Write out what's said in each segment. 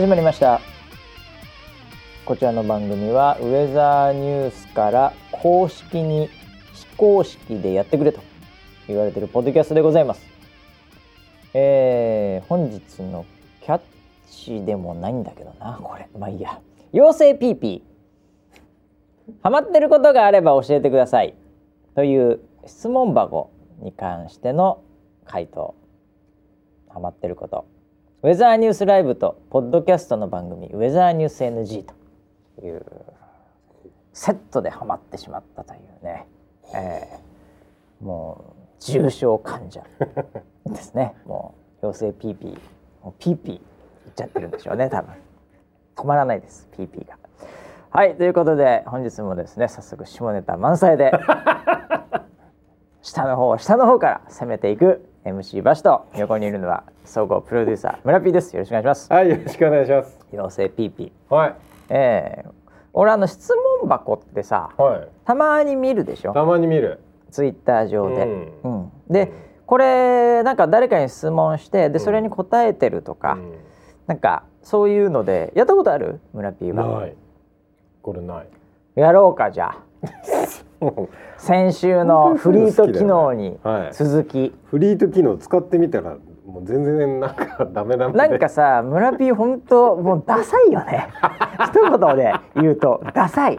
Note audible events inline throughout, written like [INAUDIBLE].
始まりました。こちらの番組はウェザーニュースから公式に非公式でやってくれと言われているポッドキャストでございます。えー、本日のキャッチでもないんだけどなこれ。まあいいや。妖精ピーピー。ハマってることがあれば教えてください。という質問箱に関しての回答。ハマってること。ウェザーニュースライブとポッドキャストの番組ウェザーニュース NG というセットでハマってしまったというね、えー、もう重症患者ですね。[LAUGHS] もう妖精ピーピーもうピーピー言っちゃってるんでしょうね多分。止まらないですピーピーが。はいということで本日もですね早速下ネタ満載で [LAUGHS] 下の方下の方から攻めていく MC バシと横にいるのは総合プロデューサー村 P です。よろしくお願いします。はいよろしくお願いします。妖精ピーピはい。ーえー、俺あの質問箱ってさはい。たまに見るでしょ？たまに見る。ツイッター上で、うん。うん。でこれなんか誰かに質問してでそれに答えてるとか、うん。なんかそういうのでやったことある？村 P は。ない。これない。やろうかじゃあ [LAUGHS] [LAUGHS] 先週のフリート機能にはい。続き、フリート機能使ってみたらもう全然なんかダメダメで。なんかさ村 P 本当もうダサいよね。[LAUGHS] 一言で言うと。ダサい。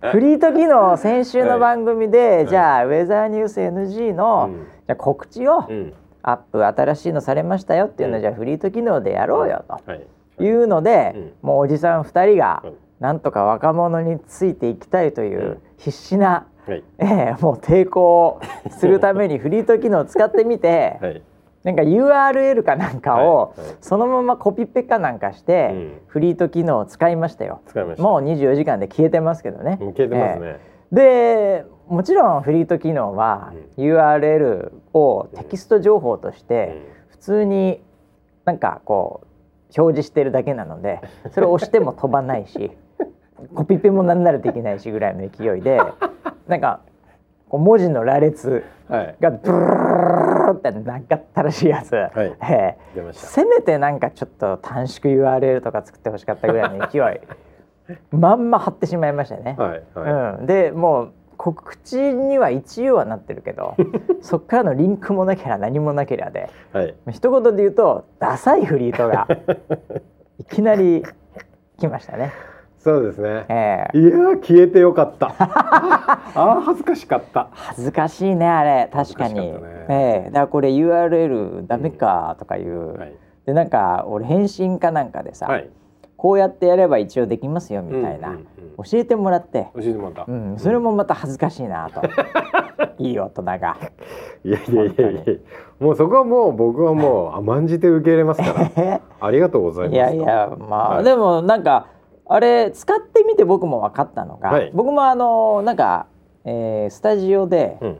フリート機能先週の番組で、い。じゃあウェザーニュース NG の、うん。じゃあ告知を、うん。アップ新しいのされましたよっていうのを、うんじゃあフリート機能でやろうよはい。とい。うので、うん。もうおじさん2人がうんなんとか若者についていきたいといううん。必死な、はい。えーもう抵抗するためにフリート機能を使ってみて、はい。なんか URL かなんかをそのままコピペかなんかして、うん。フリート機能を使いましたよ。使いました。もう24時間で消えてますけどね。消えてますね、でもちろんフリート機能は URL をテキスト情報として普通になんかこう表示してるだけなのでそれを押しても飛ばないし [LAUGHS] コピペもなんならできないしぐらいの勢いで [LAUGHS] なんかこう文字の羅列はい。がブルーって長ったらしいやつ、い。ええ。出ました。せめてなんかちょっと短縮 URL とか作ってほしかったぐらいの勢い。[LAUGHS] まんま貼ってしまいましたね。はいはうん、でもう告知には一応はなってるけど [LAUGHS] そっからのリンクもなければ何もなければで。い。はい一言で言うとダサいフリートがいきなり来ましたね。そうですね。ええ。いやー消えてよかった。[LAUGHS] あー恥ずかしかった。恥ずかしいねあれ。確かに。かね。ええ。だからこれ URL ダメかとかいう、はい。でなんか俺返信かなんかでさ、はい。こうやってやれば一応できますよみたいな、うんうんうん教えてもらって、教えてもらった、うん、それもまた恥ずかしいなと。いい大人が。いやいやいやいや。もうそこはもう僕はもう甘んじて受け入れますから。ありがとうございますいやいやまあ、はい。でもなんかあれ使ってみて僕も分かったのが、はい。僕もあのなんか、えースタジオで、うん。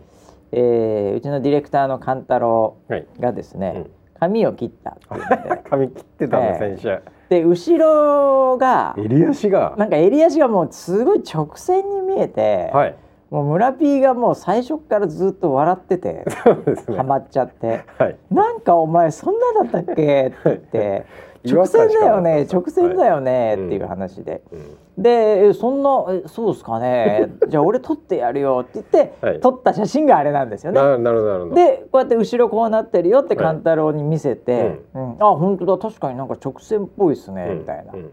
えーうちのディレクターの勘太郎はい。がですね、うん。髪を切ったっ [LAUGHS] 髪切ってたんだ、ええ先週。で後ろが襟足が。なんか襟足がもうすごい直線に見えて、はい。もう村 P がもう最初からずっと笑ってて [LAUGHS] ね。ハマっちゃって。はい。なんかお前そんなだったっけって言って直線だよね。直線だよね。はい。っていう話で、うん。でえそんなえそうですかね。[LAUGHS] じゃあ俺撮ってやるよって言って、はい。撮った写真があれなんですよね。ななるほどなるほど。でこうやって後ろこうなってるよってはい。勘太郎に見せて「うん。あ本当だ。確かになんか直線っぽいですね」みたいな、うん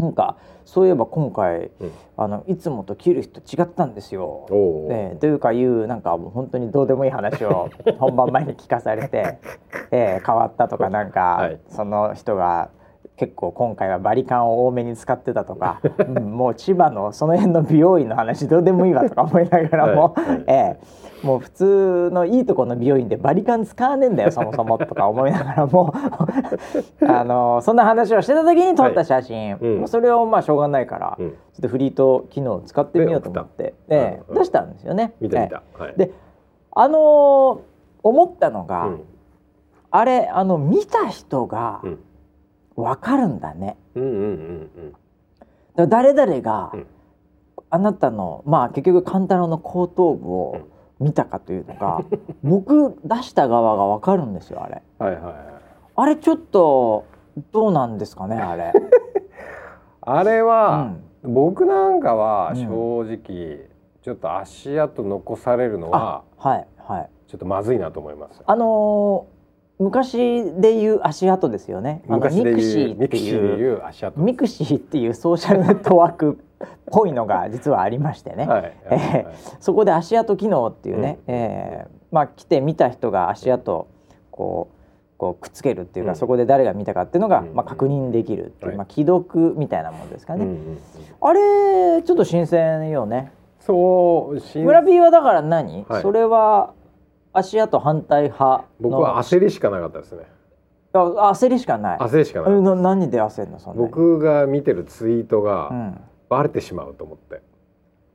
なんかそういえば今回、うん。あのいつもと切る人違ったんですよ。えーというかいうなんかもう本当にどうでもいい話を [LAUGHS] 本番前に聞かされて、えー変わったとかなんか、はい。その人が結構今回はバリカンを多めに使ってたとか、[LAUGHS] うん、もう千葉のその辺の美容院の話どうでもいいわとか思いながらも、はい。はい。えーもう普通のいいとこの美容院でバリカン使わねえんだよ [LAUGHS] そもそもとか思いながらも。[LAUGHS] あのそんな話をしてた時に撮った写真、はいうん。まあそれをまあしょうがないから、うん。ちょっとフリート機能を使ってみようと思って、出したんですよね。見た見た、ええ。はい。であのー思ったのが、うん。あれあの見た人がうん。わかるんだね。誰々が、うん。あなたのまあ結局勘太郎の後頭部を見たかというのが、[LAUGHS] 僕出した側がわかるんですよあれ。はいはいはいあれちょっとどうなんですかねあれ。[LAUGHS] あれは、僕なんかはうん正直、ちょっと足跡残されるのははいはい。ちょっとまずいなと思います。あのー昔でいう足跡ですよね。昔で mixi いうーって mixi でいう。 mixi っていうソーシャルネットワークっぽいのが実はありましてね。はい。えーそこで足跡機能っていうね、えーまあ来て見た人が足跡こうこうくっつけるっていうか、うんそこで誰が見たかっていうのが、うんまあ確認できるっていう、はいまあ既読みたいなもんですかね。うんうんうんあれちょっと新鮮よね。そう新村 P はだから何、はいそれは足跡反対派の僕は焦りしかなかったですね。あ焦りしかない。焦りしかなかった。えな何で焦るのそんなに？僕が見てるツイートうがん、バレてしまうと思って、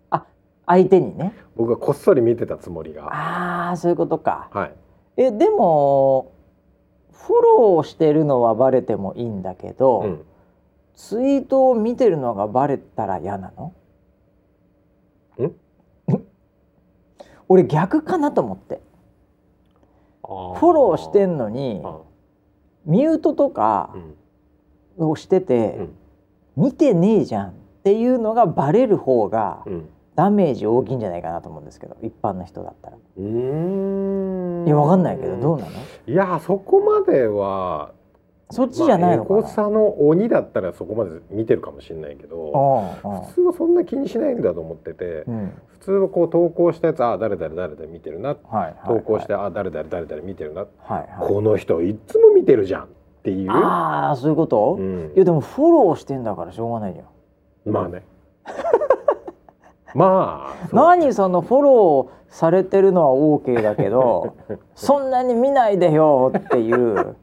あ相手にね。僕がこっそり見てたつもりが。ああそういうことか。はい。えでもフォローしてるのはバレてもいいんだけど、うん。ツイートを見てるのがバレたら嫌なの？ん？[LAUGHS] 俺逆かなと思ってフフォローしてんのにあミュートとかうんをしてて、うん見てねえじゃんっていうのがバレる方がうん。ダメージ大きいんじゃないかなと思うんですけど一般の人だったら。うーん。いやわかんないけどどうなの？いやそこまではそっちじゃないのかな、まあエゴサの鬼だったらそこまで見てるかもしれないけど普通はそんな気にしないんだと思っててうん。普通はこう投稿したやつあ誰々誰々見てるなはいはい投稿してあ誰々誰々見てるなはいはい。この人いつも見てるじゃんっていう。ああそういうこと、うん。いやでもフォローしてんだからしょうがないじゃんまあね。[LAUGHS] まあ何そのフォローされてるのは OK だけど [LAUGHS] そんなに見ないでよっていう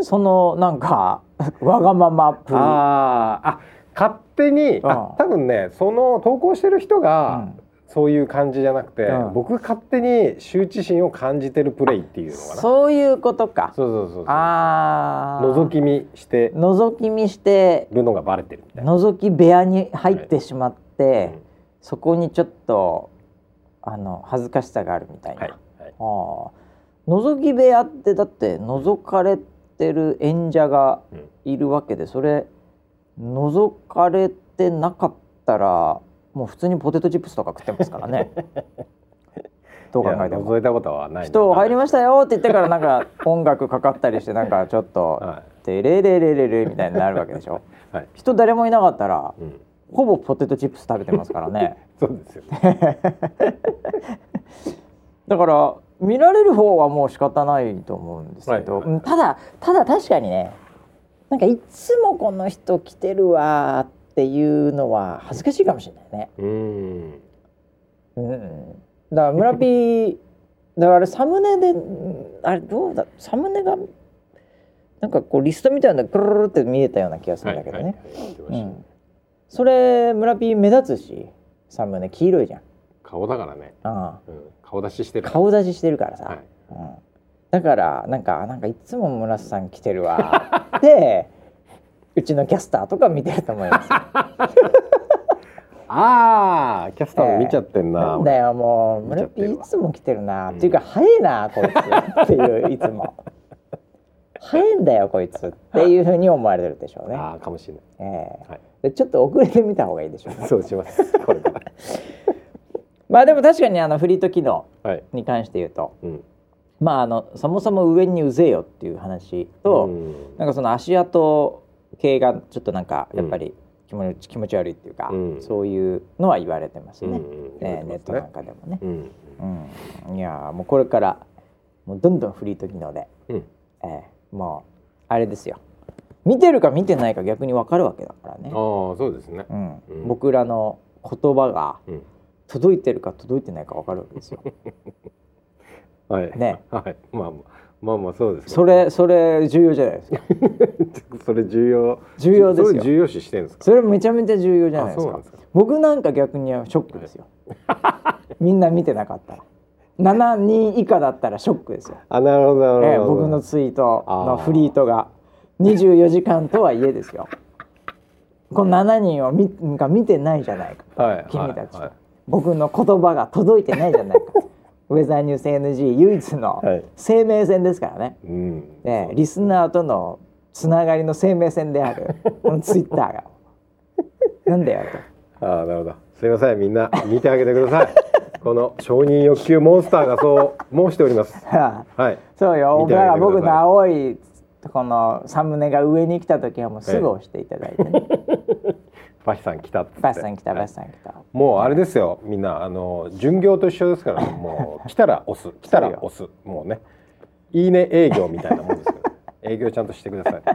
そのなんかわがままっぷりあーあ勝手にあうん。多分ねその投稿してる人うがんそういう感じじゃなくて、うん。僕が勝手に羞恥心を感じてるプレイっていうのかな。そういうことか。そうそうそうあー。覗き見して覗き見してるのがバレてるみたいな、覗き部屋に入ってしまって、うん。そこにちょっとあの恥ずかしさがあるみたいな、はい。はいああ覗き部屋ってだって覗かれてる演者がうん。いるわけでそれ覗かれてなかったらもう普通にポテトチップスとか食ってますからね。[LAUGHS] どう考えても。覗いたことはない人入りまましたよって言ってからなんか音楽かかったりしてなんかちょっとは「テレレレレレ」みたいになるわけでしょ。い、はい。人誰もいなかったらうん、ほぼポテトチップス食べてますからね。[LAUGHS] そうですよね。[LAUGHS] だから見られる方はもう仕方ないと思うんですけど、はいはい。うんただただ確かにねなんかいつもこの人来てるわーっていうのは恥ずかしいかもしれないね。うん。うん、だから村 P だからあれサムネでうんあれどうだサムネがなんかこうリストみたいなくるるるって見えたような気がするんだけどね。はいはい。はいそれ村 P 目立つしサムネ。黄色いじゃん。顔だからね、あうん、顔出ししてある。顔出ししてるからさ。はい。うん、だからなんかなんかいつも村瀬さん来てるわ。でうちのキャスターとか見てると思います。よ [LAUGHS] ああキャスターも見ちゃってんな、なんだよもう村見ちゃって P るわいつも来てるな、うん。っていうか早いなこいつっていういつも。[LAUGHS] 早いんだよこいつっていうふうに思われてるでしょうね、ああかもしれない。ええ。はい。でちょっと遅れてみた方がいいでしょうね。そうします。これから。[LAUGHS] まあでも確かにあのフリート機能はい、に関して言うとうん、まああのそもそも上にうぜえよっていう話と、うん。なんかその足跡系がちょっとなんかやっぱり気持ち,、気持ち悪いっていうか、うん。そういうのは言われてますね、うんうん。えーネットなんねかでもね。うんうん、いやーもうこれからもうどんどんフリート機能で、うん。えーもうあれですよ。見てるか見てないか逆に分かるわけだからね。ああ、そうですね。うん。うん。僕らの言葉がうん。届いてるか届いてないか分かるわけですよ。[LAUGHS] はい。ね。はい。まあまあまあそうですね。それそれ重要じゃないですか。[LAUGHS] それ重要。重要ですよ。重要視してるんですか？それめちゃめちゃ重要じゃないですか。僕なんか逆にはショックですよ。[LAUGHS] みんな見てなかったら。7人以下だったらショックですよ、あなるほどなええるほど、僕のツイートのフリートが。24時間とはいえですよ。この7人を見が見てないじゃないか。はい君たち、はい僕の言葉が届いてないじゃないかウェザーニュース NG 唯一のはい。生命線ですからね、うん。ええリスナーとのつながりの生命線である [LAUGHS] このツイッターが。なんだよああなるほど。すいませんみんな見てあげてください。[LAUGHS] この承認欲求モンスターがそう申しております。とはい。そうよ。見てあげてください。だから僕の青いこのサムネが上に来た時はもうすぐ押していただいてね [LAUGHS] バシさん来たって。バシさん来たバシさん来た。もうあれですよみんな。あの巡業と一緒ですから [LAUGHS] もう来たら押す。来たら押す。もうね。いいね営業みたいなもんですから [LAUGHS] 営業ちゃんとしてください。[LAUGHS]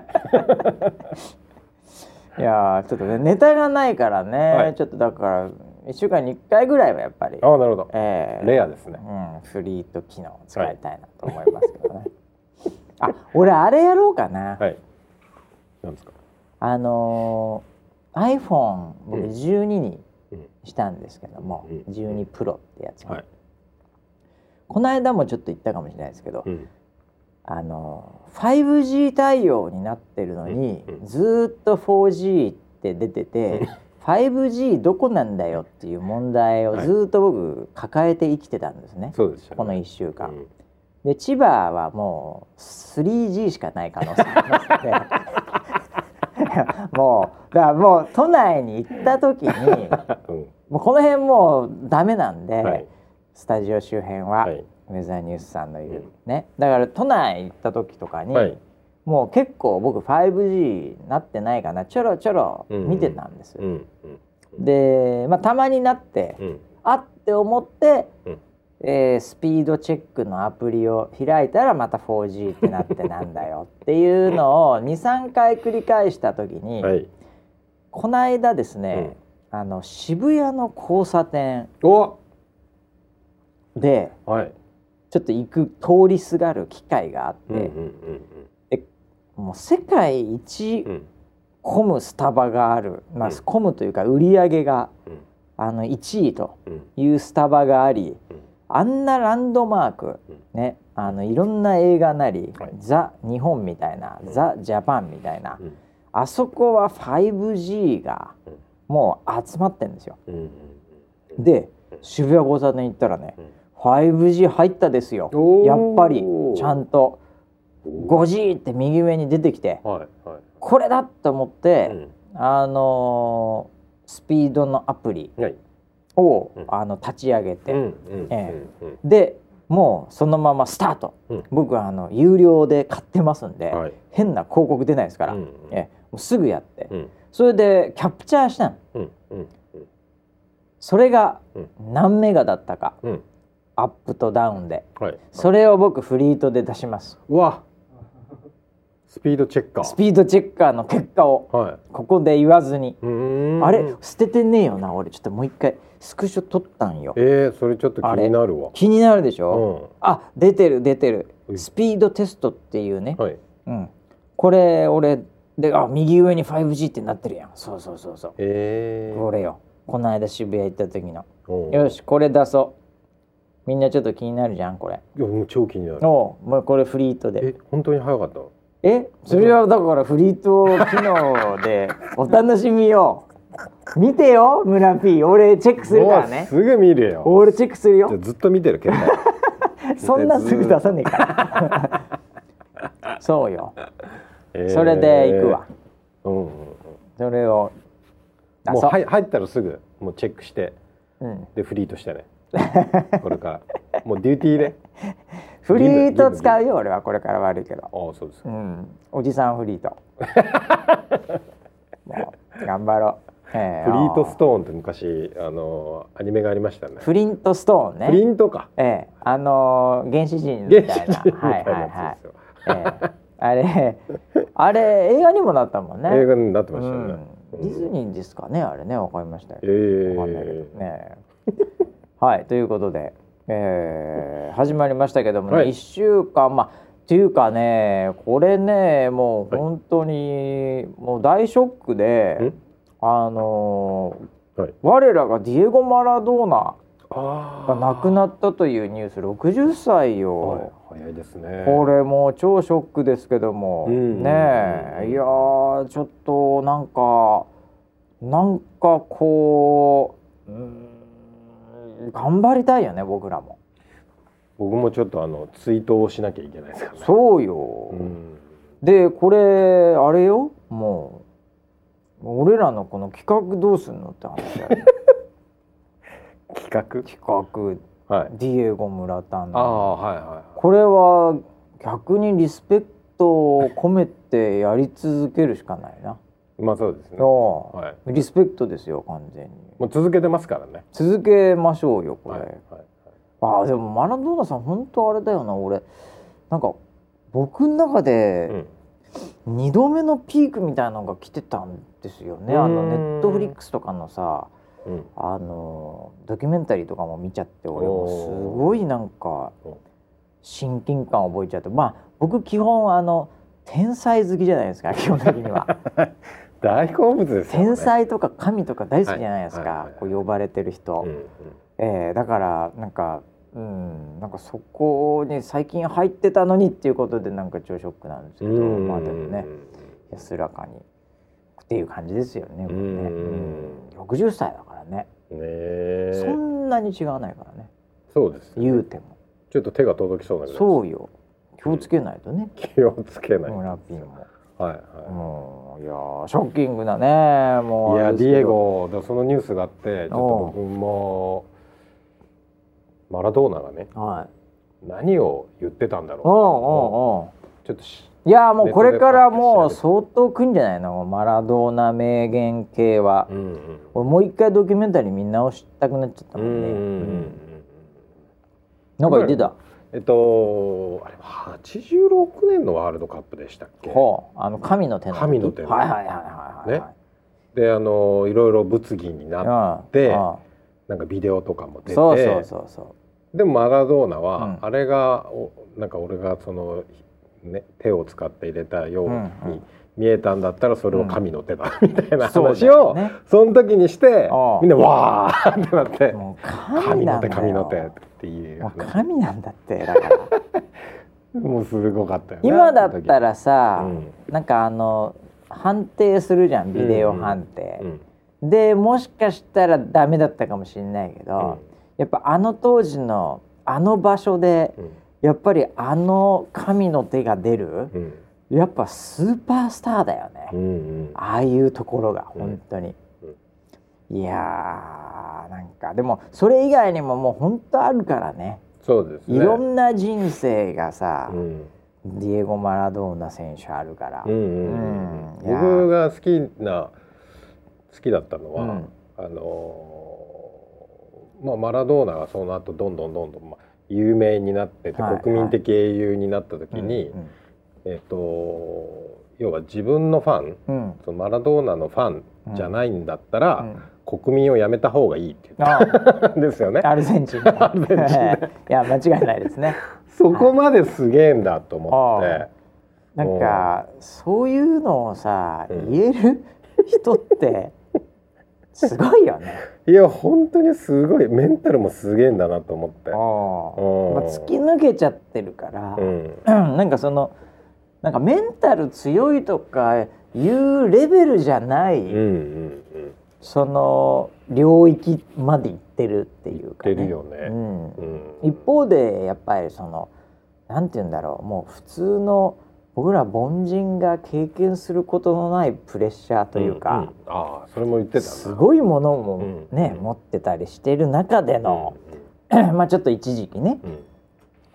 いやーちょっとねネタがないからね、はい。ちょっとだから1週間に1回ぐらいはやっぱりああなるほど。えーレアですね。うん、フリート機能を使いたいなと思いますけどね、あ俺あれやろうかな、はい。なんですか？あのー、iPhone 僕うん。12にうん。したんですけども、うん。12プロってやつ、はい。この間もちょっと言ったかもしれないですけど、うん。あのー 5G 対応になってるのに、うん。うん。ずーっと 4G って出てて、5G どこなんだよっていう問題をずーっと僕抱えて生きてたんですね、そうでしたね。この1週間。うん。で千葉はもう 3G しかない可能性ありますねもうだからもう都内に行った時に [LAUGHS] うん。もうこの辺もうダメなんで、はい。スタジオ周辺は、はい。ウェザーニュースさんのいる、うんね。だから都内行った時とかに、はい。もう結構僕 5G なってないかな。ちょろちょろうん。見てたんですよ、うん。うん。で、まあ、たまになって、うん。あって思って、うん。えースピードチェックのアプリを開いたらまた 4G ってなってなんだよっていうのを23回繰り返した時に、はいこの間ですね、あの渋谷の交差点おではい。ちょっと行く通りすがる機会があって、うんうんもう世界一うん。うん混むスタバがある、まあうん。混むというか売り上げがうん。あの1位とうん。いうスタバがあり、うん。あんなランドマーク、うん。ねあのいろんな映画なり、はい。ザ日本みたいな、うん。ザジャパンみたいな、うんあそこは 5G がうんもう集まってんですよ。で渋谷交差点行ったらねうん。5G 入ったですよ。やっぱりちゃんと 5G って右上に出てきてはいはい。これだと思って、うん。あのースピードのアプリはい。を、うん。あの立ち上げて、えうんでもうそのままスタート、うん。僕はあの有料で買ってますんで、はい。変な広告出ないですから、うんえもうすぐやって、うん。それでキャプチャーしたの。うんうんそれがうん。何メガだったか。うん。アップとダウンで。はい。それを僕フリートで出します。うわ。スピードチェッカー。スピードチェッカーの結果を。はい。ここで言わずに、あれ？捨ててねえよな。俺ちょっともう一回スクショ撮ったんよ。えー、それちょっと気になるわ。気になるでしうょ、ん。あ出てる出てる。うん。スピードテストっていうね、はい。うん、これ俺であ右上に 5G ってなってるやん。そうそうそうそう、えー、これよ。この間渋谷行った時の。う。んよしこれ出そう。みんなちょっと気になるじゃんこれ。いやもう超気になる。おうもうこれフリートで。え本当に早かった？のえそれはだからフリート機能で [LAUGHS] お楽しみよ。見てよ村 P 俺チェックするからね。すぐ見るよ俺チェックするよ。ずっと見てる携帯 [LAUGHS] そんなすぐ出さねえから。[LAUGHS] そうよ。えーそれで行くわ、うんうんうん。それをもうはい入ったらすぐもうチェックしてうん、でフリーとしてね。これから。もうデューティーで [LAUGHS] フリート使うよ俺はこれから悪いけど。ああそうですか。うん。おじさんフリート。[LAUGHS] もう頑張ろう、えフリートストーンって昔あのアニメがありましたね。フリントストーンね。プリントか。ええあのー原始人みたいな。原始人みたはいいはいなはいやつですよええあれあれ映画にもなったもんね。映画になってまうしたよね。ん、ディズニーですかねあれね。わかりました。よえわかんないけどえね。はいということで、えー始まりましたけどもね、はい。1週間まあっていうかねこれねもう本当にもう大ショックで、あのーはい。我らがディエゴ・マラドーナあが亡くなったというニュース60歳よ、はい早いですね。これもう超ショックですけども、うん。ねえ。いやーちょっとなんかなんかこううーん頑張りたいよね僕らも。僕もちょっとあのツイートをしなきゃいけないですからね。そうよ、うん。でこれあれよ？もう俺らのこの企画どうすんのって話だよ。[LAUGHS] 企画？企画はい。ディエゴ村田あのあはいはこれは逆にリスペクトを込めてやり続けるしかないな。いまあそうですね。そはい、うリスペクトですよ完全に。もう続けてますからね。続けましょうよこれ。はいはいああでもマラドーナさん本当あれだよな俺。なんか僕の中うでん。2度目のピークみたいなのが来てたんですよね。あのうーん。ネットフリックスとかのさうん。あのドキュメンタリーとかも見ちゃって俺もすごいなんかお。親近感覚えちゃって。まあ僕基本あの天才好きじゃないですか [LAUGHS] 基本的には。[LAUGHS] 大好物ですよね天才とか神とか大好きじゃないですはいはい。はい。はい。かこう呼ばれてる人、うんうん。えーだからなんかうんなんかそこに最近入ってたのにっていうことでなんか超ショックなんですけどうん。まあでもね安らかにっていう感じですよねね。うん。うん。60歳だからね。ねえ。そんなに違わないからね。そうですね。言うても。ちょっと手が届きそうなそうよ。気をつけないとね。気をつけない、村ピンも。はいはもういやーショッキングだね。もい、いやディエゴでそのニュースがあってちょっと僕もマラドーナがねはい。何を言ってたんだろうおうおうおちょっとしういやーもうこれからもう相当くんじゃないの？マラドーナ名言系は、うんうん俺もう一回ドキュメンタリー見直したくなっちゃったうもんね、んうんううんん。なんか言ってた、えっとあれ86年のワールドカップでしたっけ？ほう。あの神の手の時。神の手のはいはいはいはいはいね。であのいろいろ物議になっはいでうん。なんかビデオとかも出て。そうそうそうそでもマラドーナは、うん。あれがおなんか俺がその、ね、手を使って入れたようにうんうん。見えたんだったらそれは神の手だ、みたいな話をその時にしてみんなわーってなって神の手神の手っていうもう話神なんだってだから。[LAUGHS] もうすごかったよね今だったらさ、うん。なんかあの判定するじゃんビデオ判定、うん。でもしかしたらダメだったかもしれないけど、うん。やっぱあの当時のあの場所でうんやっぱりあの神の手が出るうん。やっぱスーパースターだよね、うんうん。ああいうところがうん。本当に、いやーなんかでもそれ以外にももう本当あるからね。そうですね。いろんな人生がさ、うん。ディエゴ・マラドーナ選手あるから、うん。僕が好きな好きだったのは、うん。あのーまあマラドーナがその後どんどんどんどん、まあ、有名になってて、はい国民的英雄になった時に、うんえっ、と要は自分のファンうん。そのマラドーナのファンじゃないんだったら、うん。国民を辞めた方がいいって言っあたん [LAUGHS] ですよね。アルゼンチン。[LAUGHS] アルゼンチン。いや間違いないですね。[LAUGHS] そこまですげえんだと思って。あなんかそういうのをさ、うん。言える人ってすごいよね。いや本当にすごい。メンタルもすげえんだなと思って。あ突き抜けちゃってるから、うん。[CLEARS THROAT] なんかそのなんかメンタル強いとかいうレベルじゃない、うんうんうん。その領域まで行ってるっていうか、ね。てるよね。うん。うん。一方でやっぱりそのなんて言うんだろう。もう普通の僕ら凡人が経験することのないプレッシャーというか、んん。ああそれも言ってたな。すごいものもね、うん持ってたりしてる中での、[COUGHS] まあちょっと一時期ねうん。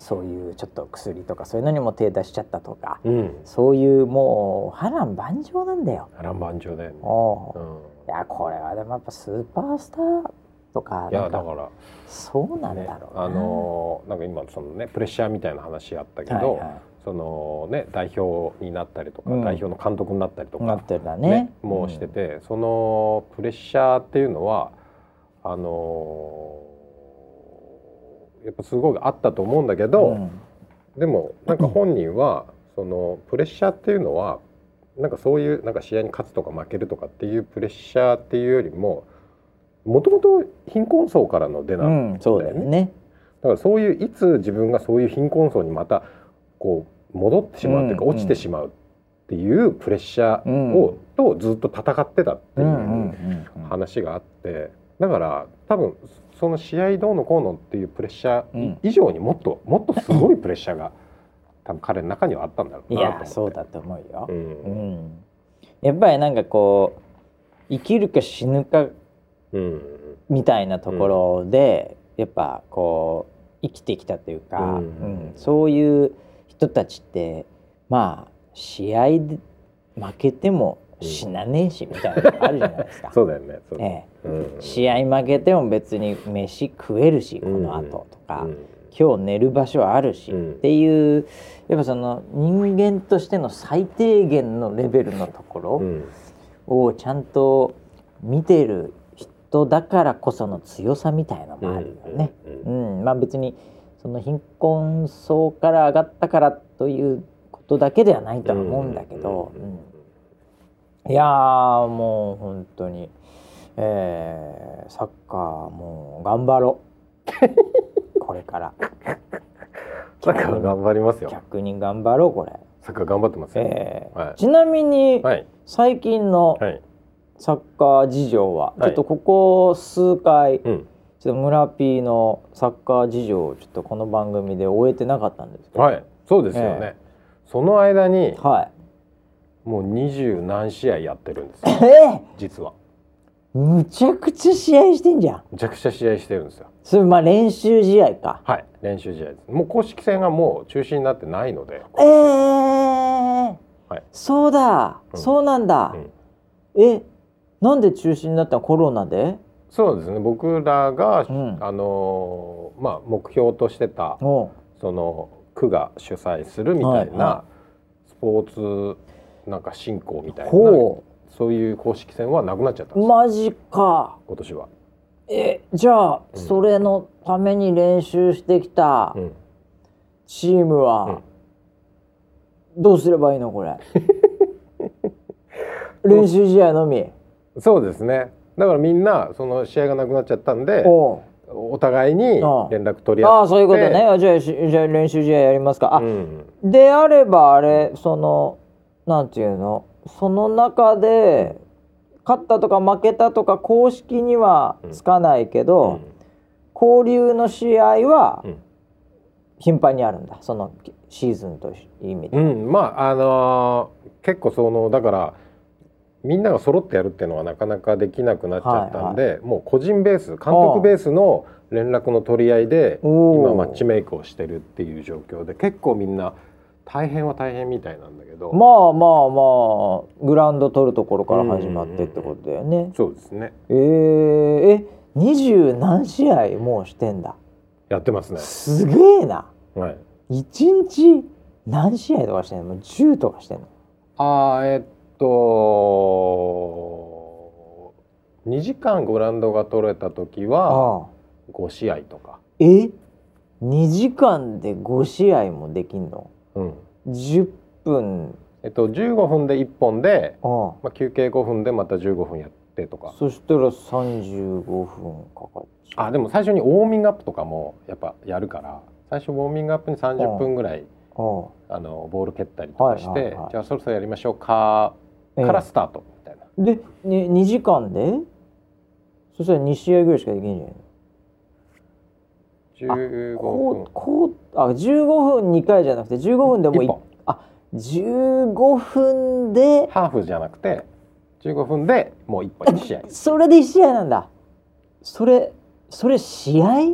そういうちょっと薬とかそういうのにも手出しちゃったとか、うん、うん、そういうもう波乱万丈なんだよ。波乱万丈だよね、おう。うん、いやこれはでもやっぱスーパースターとかいやだからそうなんねだろうな。あのーなんか今そのねプレッシャーみたいな話あったけど、はいはいそのね代表になったりとか、うん。代表の監督になったりとかなってるだね。ね。もうしてて、そのプレッシャーっていうのはあのーやっぱすごいあったと思うんだけうど、ん。でもなんか本人はそのプレッシャーっていうのはなんかそういうなんか試合に勝つとか負けるとかっていうプレッシャーっていうよりももともと貧困層からの出なうんん、そうだよね。だからそういういつ自分がそういう貧困層にまたこう戻ってしまうというか、うん落ちてしまうっていうプレッシャーを、とずっと戦ってたっていう話があってだから多分その試合どうのこうのっていうプレッシャうん。ー以上にもっともっとすごいプレッシャーが [LAUGHS] 多分彼の中にはあったんだろういなと思って。やそうだと思うよ。やっぱりなんかこう生きるか死ぬかうん。みたいなところで、やっぱこう生きてきたというか、うん。うん。そういう人たちってまあ試合で負けても死なねえしみたいなのあるじゃないですか。そうだよね。ええ。うん。試合負けても別に飯食えるしこの後とか、うん。今日寝る場所あるし、うん。っていうやっぱその人間としての最低限のレベルのところうん。をちゃんと見てる人だからこその強さみたいなのもあるよね。ううん。ん。まあ別にその貧困層から上がったからということだけではないとは思うんだけど、うん。いやーもう本当に、えーサッカーもう頑張ろう。[LAUGHS] これから。サッカー頑張りますよ。逆に頑張ろうこれ、サッカー頑張ってますよ。えーはい。ちなみに、はい。最近のはい。サッカー事情は、はい。ちょっとここ数回、うんちょっと村 P のサッカー事情をちょっとこの番組で終えてなかったんですけど、はい。そうですよね、えその間にはい、もう二十何試合やってるんですよ。[LAUGHS] え実は。ー、むちゃくちゃ試合してんじゃん。めちゃくちゃ試合してるんですよ。それまあ練習試合か。はい。練習試合です。もう公式戦がもう中止になってないので。えー、はい。そうだ、うん。そうなんだ、えなんで中止になったの？コロナで？そうですね。僕らが、うん。あのーまあ目標としてたその区が主催するみたいなスポーツなんか振興みたいなほそういう公式戦はなくなっちゃったマジか。今年は。えじゃあ、うん。それのために練習してきたうん。チームは、どうすればいいのこれ？[LAUGHS] 練習試合のみ？そうですねだからみんなその試合がなくなっちゃったんでおう。お互いに連絡取り合って。ああそういうことね。あじゃあしじゃあ練習試合やりますか。あ、うん。であればあれそのなんていうの？その中で勝ったとか負けたとか公式にはつかないけど、交流の試合はうん。頻繁にあるんだ。そのシーズンという意味で。うん、うん。まああのー結構そのだからみんなが揃ってやるっていうのはなかなかできなくなっちゃったんで、もう個人ベース監督ベースの連絡の取り合いで今マッチメイクをしてるっていう状況で結構みんな大変は大変みたいなんだけど、まあまあまあグラウンド取るところから始まってってことだよね。そうですねえー、え二十何試合もうしてんだ。やってますね。すげえな。はい、一日何試合とかしてんの？もう10とかしてんの？あーえっと2時間グラウンドが取れた時はああ。5試合とか、え？2時間で5試合もできんの？うん。10分。えっと、15分で1本で、まあ、休憩5分でまた15分やってとか。そしたら35分かかっちゃう。あでも最初にウォーミングアップとかもやっぱやるから最初ウォーミングアップに30分ぐらいああ。のボール蹴ったりとかして、はいはいはい。じゃあそろそろやりましょうかええからスタートみたいな、で、ね、2時間で？そしたら2試合ぐらいしかできんじゃないの？15こ分。うこうあ15分2回じゃなくて15分でもう1い本。あ15分で？ハーフじゃなくて15分でもう1本1試合。それで1試合なんだ。それそれ試合？[LAUGHS]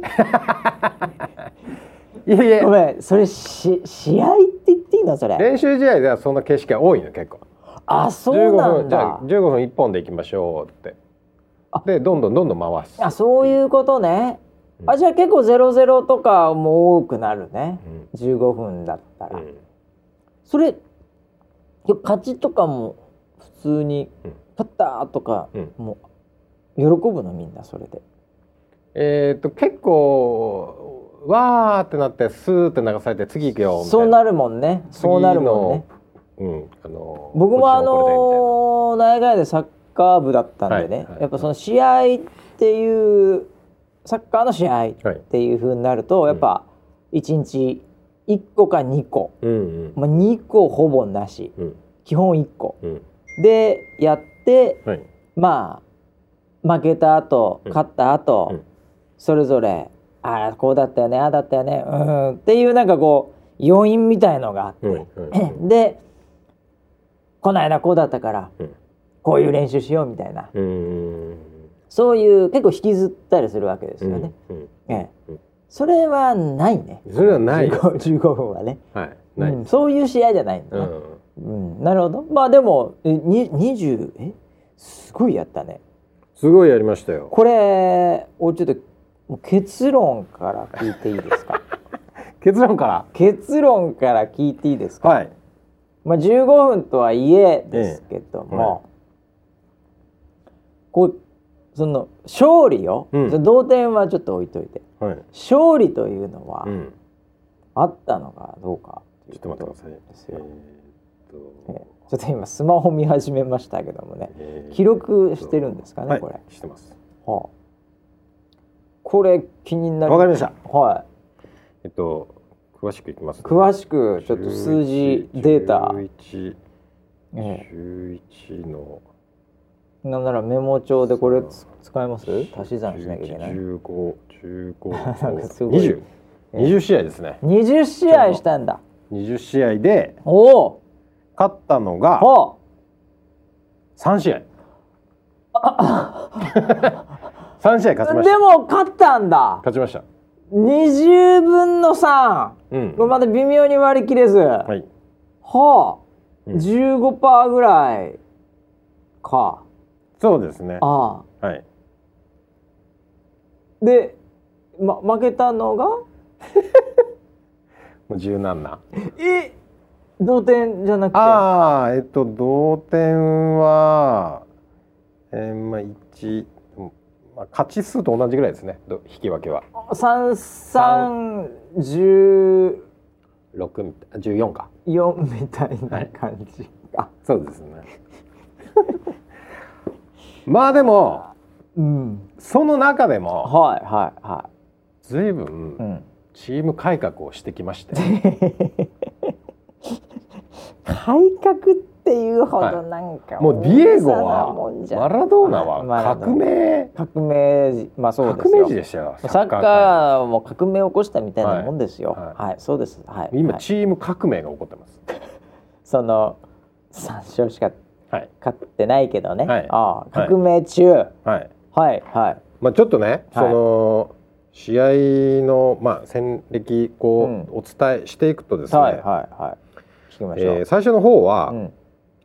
いやいやごめんそれし試合って言っていいの？それ。練習試合ではそんな景色が多いの結構あそうな15ん分じゃあだ15分1本でいきましょうって。あ。でどんどんどんどん回す。あそういうことね。うん。あじゃあ結構ゼロゼロとかも多くなるね。うん。15分だったら、うん。それ勝ちとかも普通にうん「パッター」とか、うん。もう喜ぶのみんなそれで。えーっと結構わーってなってスーって流されて次行くよみたいな。そうなるもんね。そうなるもんねうんあの僕もあの内外でサッカー部だったんでね、やっぱその試合っていうサッカーの試合っていう風になるとやっぱ1日1個か2個、うんうん。まあ、2個ほぼなし。うん。基本1個。うん。でやってはい。まあ負けた後うん。勝った後、うん。それぞれああこうだったよねああだったよねうんっていうなんかこ余韻みたいのがあって、でこの間こうだったからうん。こういう練習しようみたいな。そういう結構引きずったりするわけですよね。ええ。うん。それはないね。それはない。です 15, 15分はね、はい。ない。うん、そういう試合じゃないんだうね。ん。うん。なるほど。まあでもえに20え？すごいやったね。すごいやりましたよ。これおちょっと結論から聞いていいですか？[LAUGHS] 結論か結論から聞いていいですか？らはいまあ15分とはいえですけども、ええ。はいこうその勝利よ、うん。同点はちょっと置いといてはい。勝利というのはうん。あったのかどうかちょっと待ってください。ですよえーちょっと今スマホ見始めましたけどもね。えー記録してるんですかね、はい。これ、してます。はあ、これ気になるわかりました。はい。えっと詳しくいきますね。詳しくちょっと数字データ、11え11の。え、なんならメモ帳でこれつ使えます？足し算しなきゃいけない。15 15 [LAUGHS] なんかすごい。20 20試合ですね。20試合したんだ。20試合でおお。勝ったのがは3試合。[LAUGHS] 3試合勝ちあました。でも勝ったんだ。勝ちました20分の3うん。これまた微妙に割り切れず、ははいあ、うん。15%ぐらいか。そうですね。ああ。はい。で、ま、負けたのが？[LAUGHS] もう十何な。え？同点じゃなくて。ああえっと同点はえー、まあ1、まあ、勝ち数と同じぐらいですねど引き分けは。三三十。6みたい14か。四みたいな感じ。か、そうですね。[LAUGHS] まあでもうん。その中でもはいはいは随い、う分ん、チーム改革をしてきまして、[LAUGHS] 改革っていうほどなんか、もうディエゴはマラドーナは革命。革命まあそうです革命よ児でしたよサッカーも革命を起こしたみたいなもんですよ。ははい。い、そうです。はい。はい。今チーム革命が起こってます。その三勝しかはい。勝ってないけどね。はい。ああ、革命中。はい、はい。はい、はい。まあちょっとね、はい。その試合のまあ戦歴こう、うん。お伝えしていくとですね、はい、はい、はい。聞きましょう。えー最初の方は、うん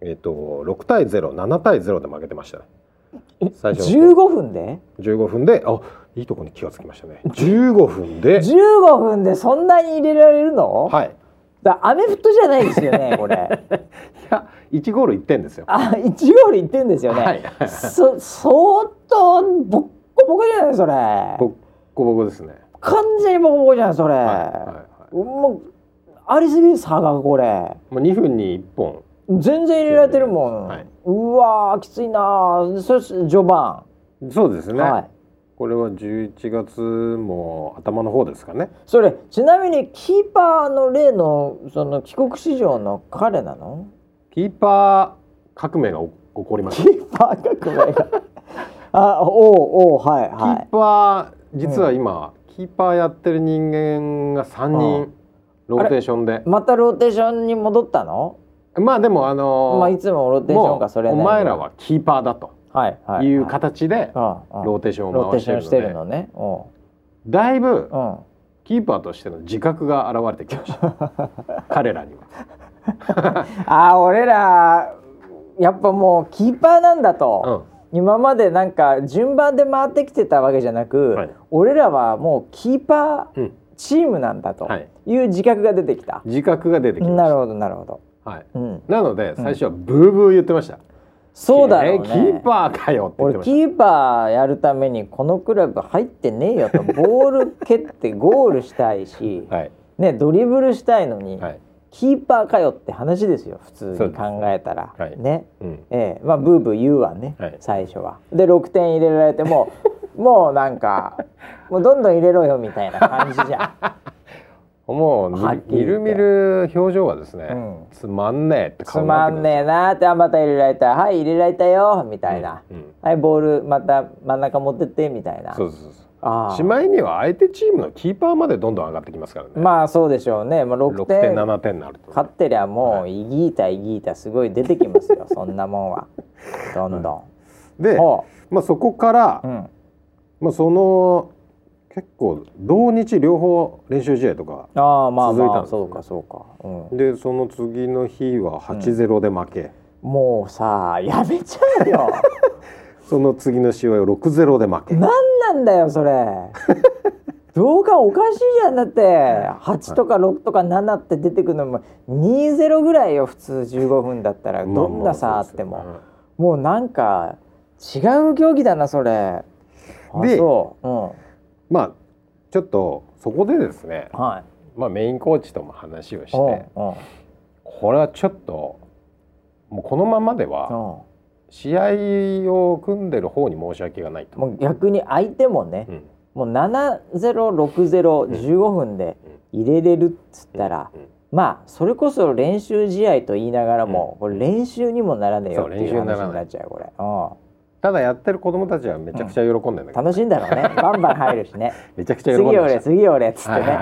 えっ、と6対07対0で負けてましたねえ最初の十五分で？15分であいいとこに気がつきましたね [LAUGHS] 15分で十五分でそんなに入れられるの？はいだアメフトじゃないですよね、これ。[LAUGHS] いや1ゴール1点ですよあ、一ゴールいってんですよね。はい [LAUGHS] そ相当ボッコボコじゃないそれ。ボッコボコですね完全にボコボコじゃんそれ。はいはいはいもうありすぎ差がこれもう2分に1本全然入れられてるもん、はい。うわーきついなー。そして序盤、そうですね、はい。これは11月も頭の方ですかね。それちなみにキーパーの例のその帰国子女の彼なの？キーパー革命が起起こりましキたーパー革命が。[LAUGHS] あおうおうはいキーはいパー実は今、キーパーやってる人間が3人ローテーションで。またローテーションに戻ったの、まあでもあのーまあいつもローテーションがそれお前らはキーパーだとはいはいい。う形でうんうん。ローテーションを回してるのね。だいぶうん。うんキーパーとしての自覚が現れてきました。[LAUGHS] 彼らには。[LAUGHS] あー俺らやっぱもうキーパーなんだと、今までなんか順番で回ってきてたわけじゃなく、はい。俺らはもうキーパーうん。うんチームなんだとはい。いう自覚が出てきた、自覚が出てきましなるほどなるほど、た。はい。うん、なので最初はブーブー言ってました。そうだろうねえーキーパーかよ俺キーパーやるためにこのクラブ入ってねえよと [LAUGHS] ボール蹴ってゴールしたいし、た。はいね、ドリブルしたいのに、はい。キーパーかよって話ですよ普通に考えたら、はいねうん。ええまあブーブー言うわね、はい最初は。で6点入れられてももうなんか [LAUGHS] もうどんどん入れろよみたいな感じじゃん。[LAUGHS] もうみるみる表情はですね、うん。つまんねえってつ顔にまんねなってくるえなーってあまた入れられたはい入れられたよみたいな、うん。うん。はいボールまた真ん中持ってってみたいな。そうそうそうあしまいには相手チームのキーパーまでどんどん上がってきますからね、まあそうでしょうね、まあ、6 6点点7点になると勝ってりゃもはうイギータイギータすごい出てきますよ [LAUGHS] そんなもんは。どんどん。で、ほまあ、そこから、ううん、まあ、その結構同日両方練習試合とかああまあ続いたんですね。まあそうかそうか、うん、でその次の日は8-0で負け、もうさやめちゃえよ。[LAUGHS] その次の試合は6-0で負け。何なんだよそれ。[LAUGHS] 動画おかしいじゃん。だって8とか6とか7って出てくるのも2-0ぐらいよ普通15分だったら。どんな差あっても、もうなんか違う競技だなそれ。あでそう、うん、まあちょっとそこでですね、はい。まあ、メインコーチとも話をしてうんうん。これはちょっともうこのままでは試合を組んでる方に申し訳がないと。もう逆に相手もね、うん。もう706015分で入れれるっつったら、うん。まあそれこそ練習試合と言いながらも、これ練習にもならねえよそうっていう練習にならない。話になっちゃうこれ、うただやってる子供たちはめちゃくちゃ喜んでるんだけん、ど、楽しいんだろうね。[LAUGHS] バンバン入るしね。めちゃくちゃ喜んで次俺次俺っつってね、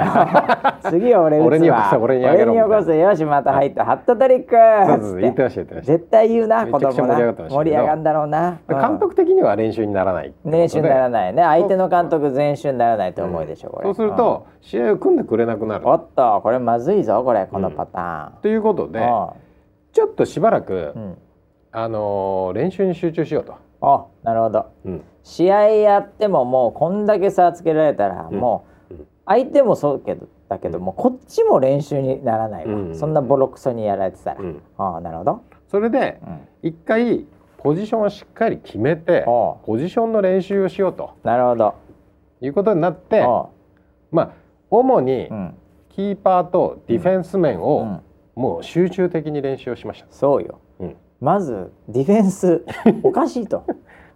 [LAUGHS] 次俺打つわ。俺によこせ俺にあげろ俺によこせよしまた入った、ハットトリックそうそう言ってました言ってました。絶対言うな子供な。盛り上がってましたけど。盛り上がんだろうな、でうん。監督的には練習にならない練習にならないね。相手の監督全習にならないと思うでしょ、これ。そうすると試合を組んでくれなくなる。おっとこれまずいぞこれこのパタということーン、でちょっとしばらく、うんうん。あのー練習に集中しようと、あなるほど。うん。試合やってももうこんだけ差つけられたら、うん。もううん。相手もそうけどだけどもこっちも練習にならないわ、うん。そんなボロクソにやられてたら、うん。ああなるほど、それでうん、一回ポジションをしっかり決めてポジションの練習をしようと。なるほど。いうことになっておまあ主にううん。キーパーとディフェンス面うをん、もう集中的に練習をしました。そうよ。うんまずディフェンス [LAUGHS] おかしいと、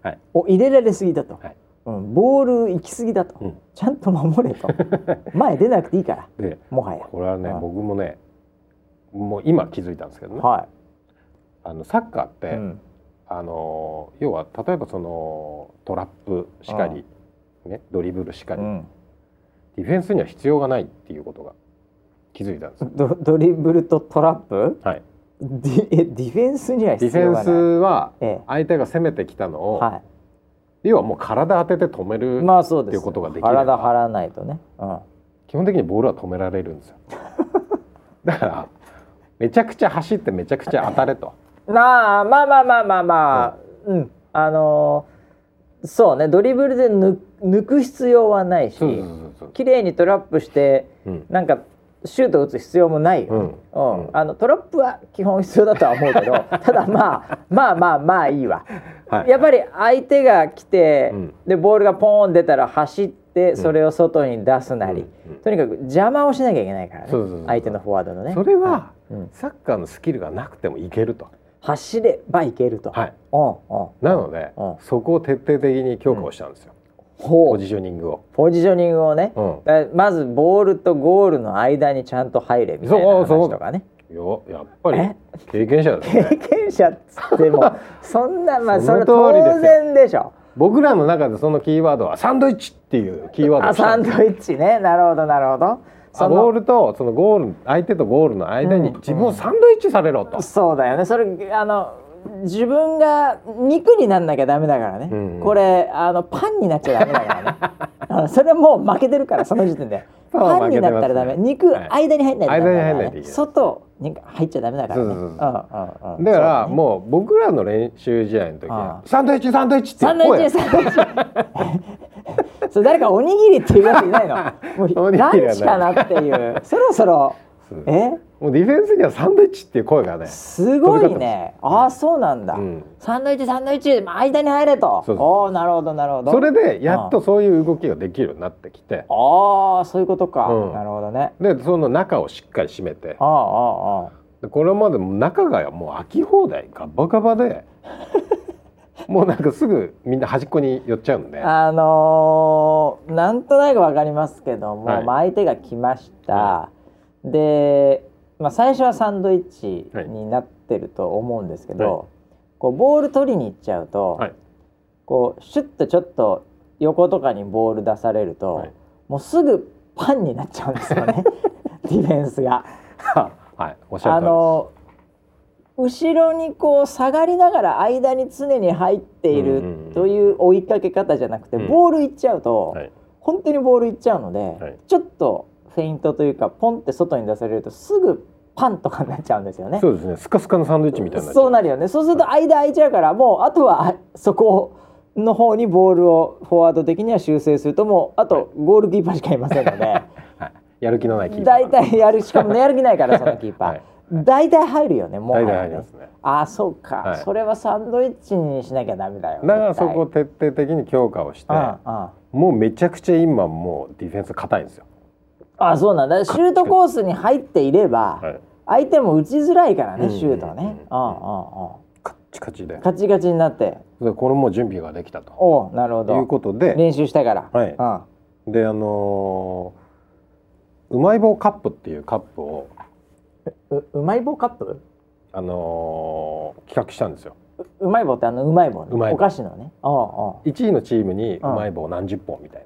はい。お入れられすぎだと、はい。うん、ボール行き過ぎだと、うん。ちゃんと守れと。[LAUGHS] 前出なくていいから。でもはや。これはねうん。僕もねもう今気づいたんですけどね。はあのサッカーって、い、うん、あの要は例えばそのトラップしかり、ね、ドリブルしかり、うん、ディフェンスには必要がないっていうことが気づいたんですよ。ドドリブルとトラップ？はい、ディえディフェンスにはディフェンスはええ。相手が攻めてきたのを、は要はもう体当てて止めい、る、まあそうです。っていうことができれば。体張らないとね、うん、基本的にボールは止められるんですよ。[LAUGHS] だからめちゃくちゃ走ってめちゃくちゃ当たれと。なあまあまあまあまあまあ。うん、あのーそうね。ドリブルで抜抜く必要はないし。綺麗にトラップしてうん。なんかシュート打つ必要もないよ、うん。うん。あのトラップは基本必要だとは思うけど [LAUGHS] ただまあまあまあまあいいわ、はい。やっぱり相手が来て、うん。でボールがポーン出たら走ってそれを外に出すなり、うん。とにかく邪魔をしなきゃいけないからねそうそうそう相手のフォワードのね。それは、うん。サッカーのスキルがなくてもいけると。走ればいけると、はい。うん。うん。なので、うん。そこを徹底的に強化をしたんですよ。ポジショニングを。ポジショニングをね、うん。だまずボールとゴールの間にちゃんと入れみたいな話とかね。よやっぱりえ？経験者です経ね。験者っつっても [LAUGHS] そんなまあそれ当然でしょ。僕らの中でそのキーワードはサンドイッチっていうキーワードあサンドイッチね。なるほどなるほど。あそボーのルとそのゴール相手とゴールの間にうん。自分をサンドイッチされろと。そうだよね。それあの自分が肉になんなきゃダメだからね、うんこれあのパンになっちゃダメだからね。[LAUGHS] それはもう負けてるからその時点で。[LAUGHS] パンになったらダメ、ね。はい。間に入んないとダメだから、間に入んない外に入っちゃダメだからね。だからもう僕らの練習試合の時あはあサンドイッチサンドイッチってサンドイッチサンドイッチ。[LAUGHS] それ誰かおにぎりっていうやついないの。もうランチかなっていう。そろそろそうえ？もうディフェンスにはサンドイッチっていう声がね。すごいね。ああそうなんだ、うん。サンドイッチサンドイッチ間に入れと。そおおなるほどなるほど。それでやっとそういう動きができるようになってきて。ああそういうことか、うん。なるほどね。でその中をしっかり締めて。あああああでこれまでも中がもう空き放題ガバガバで。[LAUGHS] もうなんかすぐみんな端っこに寄っちゃうんで。ああのーなんとなくわかりますけども、はい。まあ相手が来ました、で、まあ、最初はサンドイッチになってると思うんですけど、はい。こうボール取りに行っちゃうと、はい。こうシュッとちょっと横とかにボール出されると、はい。もうすぐパンになっちゃうんですよね。[LAUGHS] ディフェンスが。はい。おっしゃあの後ろにこう下がりながら間に常に入っていうんうんうんるという追いかけ方じゃなくて、うん。ボールいっちゃうと、はい。本当にボールいっちゃうので、はい。ちょっとフェイントというかポンって外に出されるとすぐパンとかになっちゃうんですよね。そうですね。スカスカのサンドイッチみたいになそうなるよね。そうすると間空いちゃうからもうあとはあそこの方にボールをフォワード的には修正するともうあとゴールキーパーしかいませんので。はい、やる気のないキーパー。大体やるしかもやる気ないからそのキーパー、はい。大体入るよねもう。ね。ああそうか、はい。それはサンドイッチにしなきゃダメだよだからそこを絶徹底的に強化をして対うんうん。もうめちゃくちゃ今もうディフェンス硬いんですよ、あそうなんだ。シュートコースに入っていれば、はい、相手も打ちづらいからね、うんシュートね、うんうん。うんうんカッチカチで。カチカチになって。でこれもう準備ができたと。おうなるほど。いうことで。練習したから、はい。うん。であのーうまい棒カップっていうカップを、ううまい棒カップ？あのー企画したんですよ。ううまい棒ってあのうまい棒ね。うまい棒。お菓子のね。おうおう1位のチームにうまい棒何十本みたい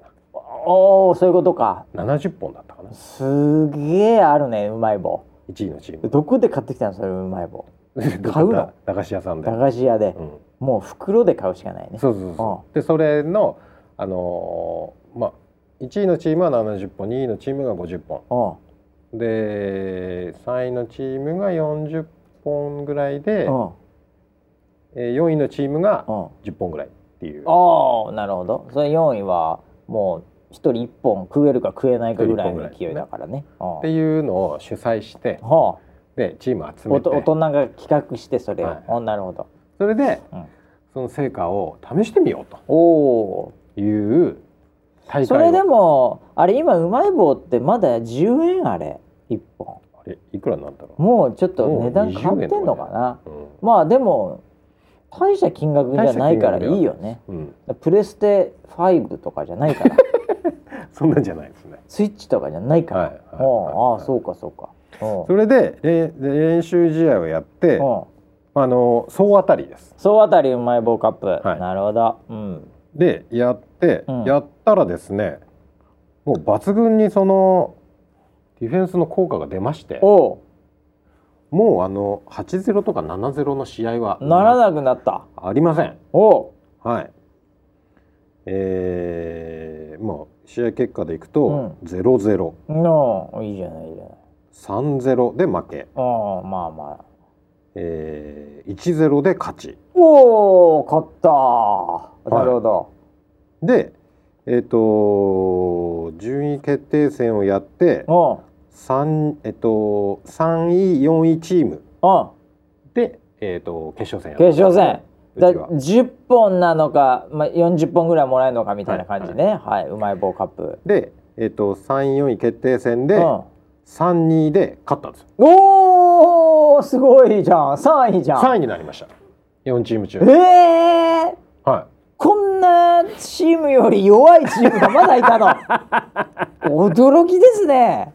おおそういうことか。な70本だな。すげえあるねうまい棒。1位のチーム。どこで買ってきたのそれうまい棒。[LAUGHS] 買うの？駄菓子屋さんで、駄菓子屋で、うん。もう袋で買うしかないね。そうそうそうでそれのあのーまあ1位のチームは70本2位のチームが50本。で3位のチームが40本ぐらいで、えー4位のチームがおう10本ぐらいっていう。おーなるほど。それ4位はもう一人一本食えるか食えないかぐらいの勢いだからね。っていうのを主催してはでチーム集めて。と大人が企画してそれを、はい。おなるほど。それで、うん。その成果を試してみようおお。という大会を。それでもあれ今うまい棒ってまだ10円あれ？1本。あれいくらなんだろう、もうちょっと値段変わってんのかな？うん。まあでも大した金額じゃないからいいよね。うん、プレステ5とかじゃないから [LAUGHS] そんなんじゃないですね。スイッチとかじゃないから、はいはいあはい。あそうかそうか。それでれ練習試合をやってあの総当たりです。総当たりうまい棒カップ、はい。なるほど。うん。でやって、うん。やったらですねもう抜群にそのディフェンスの効果が出ましておもうあの8-0とか7-0の試合はうならなくなった。ありません。おう。はい。えー、まあ試合結果でいくと、うん。0-0のいいじゃないいいじゃない。3-0で負け、おうまあまあ。えー、1-0で勝ち。おお勝ったなるほど、でえっ、と順位決定戦をやって三えっと3位4位チームでえっと決勝戦決勝戦だうちは。10本なのか、まあ、40本ぐらいもらえるのかみたいな感じね。はい、うまい棒カップ。でえっと3位4位決定戦でうん。3-2で勝ったんですよ。おーすごいじゃん。3位じゃん。3位になりました。4チーム中。えー、はこんなチームより弱いチームがまだいたの。[LAUGHS] 驚きですね。え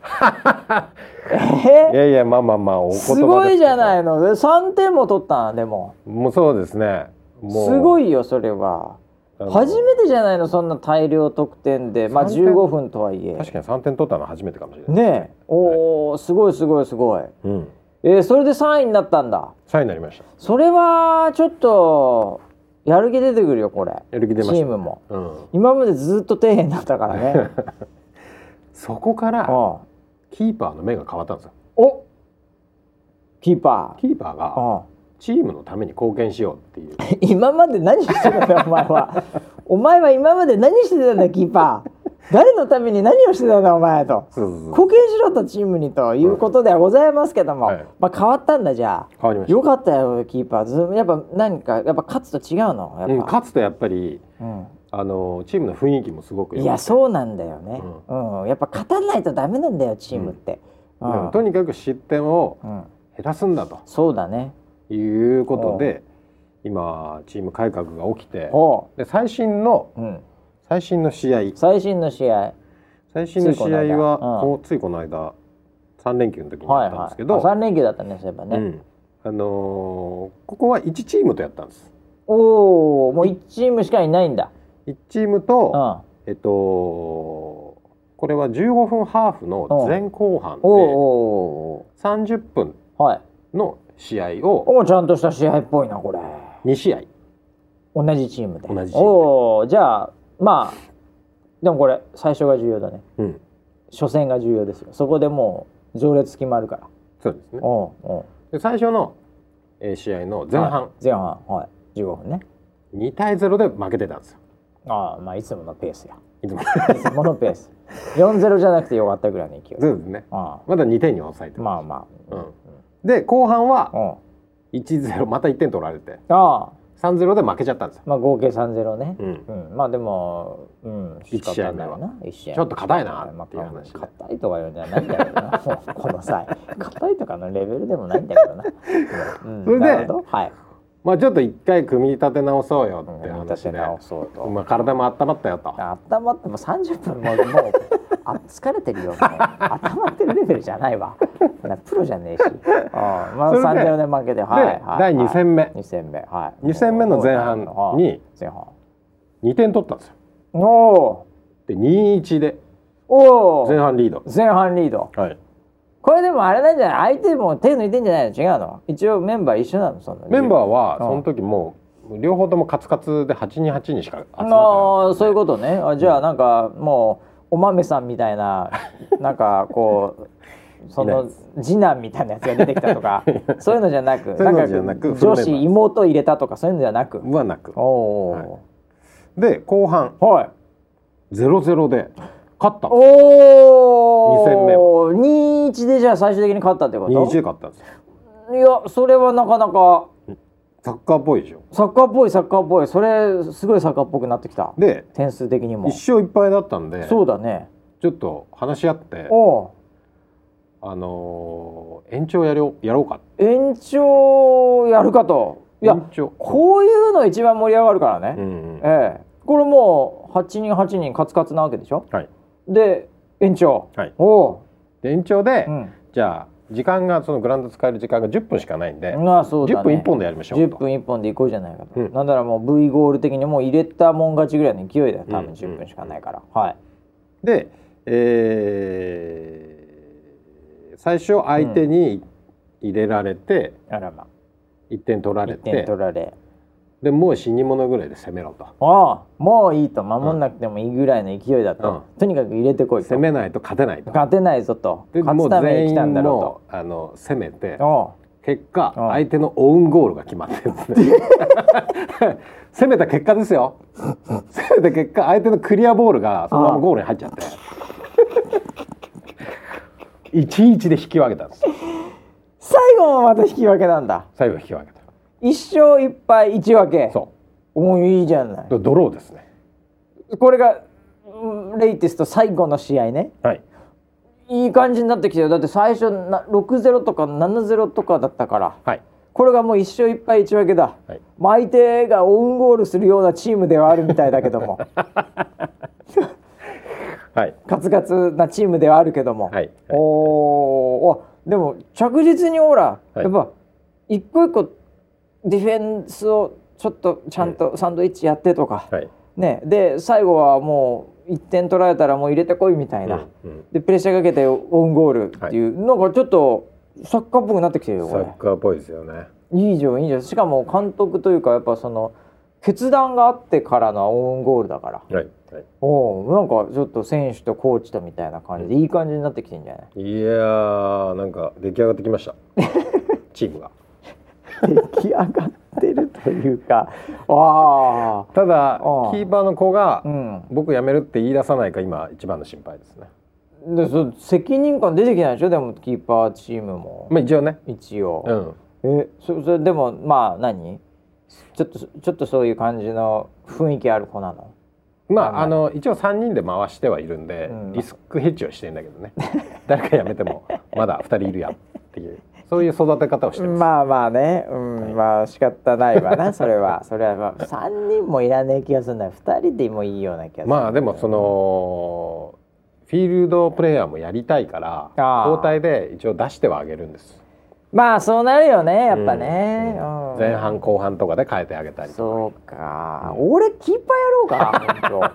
[LAUGHS] いいやいやまあまあまあおすすごいじゃないいの3点も取ったんでも。もうそうですね。もう。すごいよそれは。初めてじゃないのそんな大量得点で。まあ3点。15分とはいえ。確かに3点取ったのは初めてかもしれない、ね。え。おおすごいすごいすごい。うん、えー、それで3位になったんだ。3位になりました。それはちょっとやる気出てくるよこれ。やる気出ました。チームも。うん、今までずっと底辺だったからね。[LAUGHS] そこからうんキーパーの目が変わったんですよ。お。キーパキーパーがチームのために貢献しようっていう。[LAUGHS] 今まで何してたんだよお前は。[LAUGHS] お前は今まで何してたんだ？キーパー。誰のために何をしてたんだお前と。貢献しろとチームにということではございますけども、はい。まあ変わったんだじゃ変わりました。あよかったよキーパー。ずやっぱ何かやっぱ勝つと違うの？やっぱ、うん、勝つとやっぱりうんあのチームの雰囲気もすごくいやそうなんだよね、うん。やっぱ勝たないとダメなんだよチームって、うん。でもとにかく失点をうん。減らすんだと。そうだね。いうことで今チーム改革が起きておで最新のう、うん、最新の試合。最新の試合。最新の試合はついこの間。3連休の時にやはいはいったんですけど、あ3連休だったねそういえばね、うん。あのーここは1チームとやったんです。おおもう1チームしかいないんだ1 1チームうと、ん。えっとこれは15分ハーフの前後半でお30分の試合をおうちゃんとした試合っぽいなこれ。2試合。同じチームで。同じチームで。おおじゃあまあでもこれ最初が重要だね。うん。初戦が重要ですよ。そこでもう序列決まるから。そうですね。おうおう。で最初の、えー試合の前半、はい。前半はい。15分ね。2対0で負けてたんですよああまあいつものペースや。いつも。いつものペース。4-0じゃなくてよかったぐらいの勢い。そうですね。あまだ2点に抑えてあまあまあ。うん。で後半はうん。1-0また1点取られて。ああ。3-0で負けちゃったんですよ、まあ合計3-0ね。うん。うん、まあでも、うん、一試合目は。ちょっと硬いなまあっていう話で。硬いとか言うんじゃないんだけどな。[LAUGHS] この際。硬いとかのレベルでもないんだけどな、[LAUGHS] うん、それではいまあちょっと一回組み立て直そうよってうん話で、直そうと、まあ、体も温まったよと。あったまっても30分もうもうあ疲れてるよ。[LAUGHS] もう温まってるレベルじゃないわ。なプロじゃねえし。あ [LAUGHS] あまあそれで3-0で負けてはいではい。第二戦目。2戦目。はい。2戦目の前半に前半。2点取ったんですよ。おおで2-1でおお前半リード。前半リード。はいこれでもあれなんじゃない？相手も手抜いてんじゃないの？違うの？一応メンバー一緒なのその。メンバーはうん。その時もう両方ともカツカツで828にしか集まってなああいそういうことね。あじゃあなんかもうお豆さんみたいな [LAUGHS] なんかこうその次男みたいなやつが出てきたとか [LAUGHS] そういうのじゃなくなくん女子妹入れたとかそういうのじゃなく？はなく。はい。で後半。ーはい。0-0で勝ったおお二戦目は。2-1でじゃあ最終的に勝ったってこと？2-1で勝ったんですよ。いやそれはなかなか。サッカーっぽいでしょ。サッカーっぽいサッカーっぽい。それすごいサッカーっぽくなってきた。で点数的にも。1勝1敗だったんでそうだね。ちょっと話し合ってあのー延長やろうやろうか。延長やるかと。いやこういうの一番盛り上がるからね、うんうん。ええ。これもう8人8人カツカツなわけでしょ？はいで延長。はい。おおで延長で、う、うん、じゃあ時間がそのグラウンド使える時間が10分しかないんで、まあそうだ10分ね1本でやりましょう10と分1本でいこうじゃないかと、うん。なんだらもう V ゴール的にもう入れたもん勝ちぐらいの勢いだよ多分うん。10分しかないから、はい。で、えー最初相手に入れられて、あらま。1点取られ1点て取られでもう死に物ぐらいで攻めろと。ああもういいと守んなくてもいいぐらいの勢いだと、うん。とにかく入れてこいと。攻めないと勝てないと。勝てないぞと。で勝つために来たんだろもうあの攻めて結果う。ん相手のオウンゴールが決まってるんですね。[LAUGHS] 攻めた結果ですよ。攻めた結果相手のクリアボールがそのままゴールに入っちゃって。[LAUGHS] 1-1で引き分けたんですう最後もまた引き分けなんだ。最後引き分けた一勝一敗一分け。そおおいいじゃなうドローですね。いこれがうんレイティスト最後の試合ね。はい。いい感じになってきてるだって最初な6-0とか7-0とかだったから。はい。これがもう一勝一敗一分けだ、はい。まあ相手がオウンゴールするようなチームではあるみたいだけども。[LAUGHS] はい。カツカツなチームではあるけども、はい。おおでも着実にほら、はい。やっぱ一個一個ディフェンスをちょっとちゃんとサンドイッチやってとか、はい。ね、で最後はもう1点取られたらもう入れてこいみたいな、うんうん。でプレッシャーかけてオウンゴールっていう、なんかちょっとサッカーっぽくなってきてるよこれ。サッカーっぽいですよね。いいじゃんいいじゃん。しかも監督というかやっぱその決断があってからのオウンゴールだから。はいはい。おおなんかちょっと選手とコーチとみたいな感じでいい感じになってきてんじゃない？いやーなんか出来上がってきました。[LAUGHS] チームが出来上がってるというか。あただキーパーの子があうん。僕辞めるって言い出さないか今一番の心配ですね。でそ責任感出てきないでしょ？でもキーパーチームも。まあ一応ね。一応、うん。えそそれでもまあ何？ちょっとちょっとそういう感じの雰囲気ある子なの？ままあああの一応3人で回してはいるんで、うん。リスクヘッジをしてんだけどね。誰か辞めてもまだ2人いるやっていうそういう育て方をしてます、まあまあね、うん。はい。まあ仕方ないわな。[LAUGHS] それは。それは、まあ、3人もいらねえ気がするんだよ。2人でもいいような気がするまあでもそのフィールドプレイヤーもやりたいから交代で一応出してはあげるんです。まあそうなるよねやっぱね、うん。うん。前半後半とかで変えてあげたりとそうか、俺キーパーやろうか本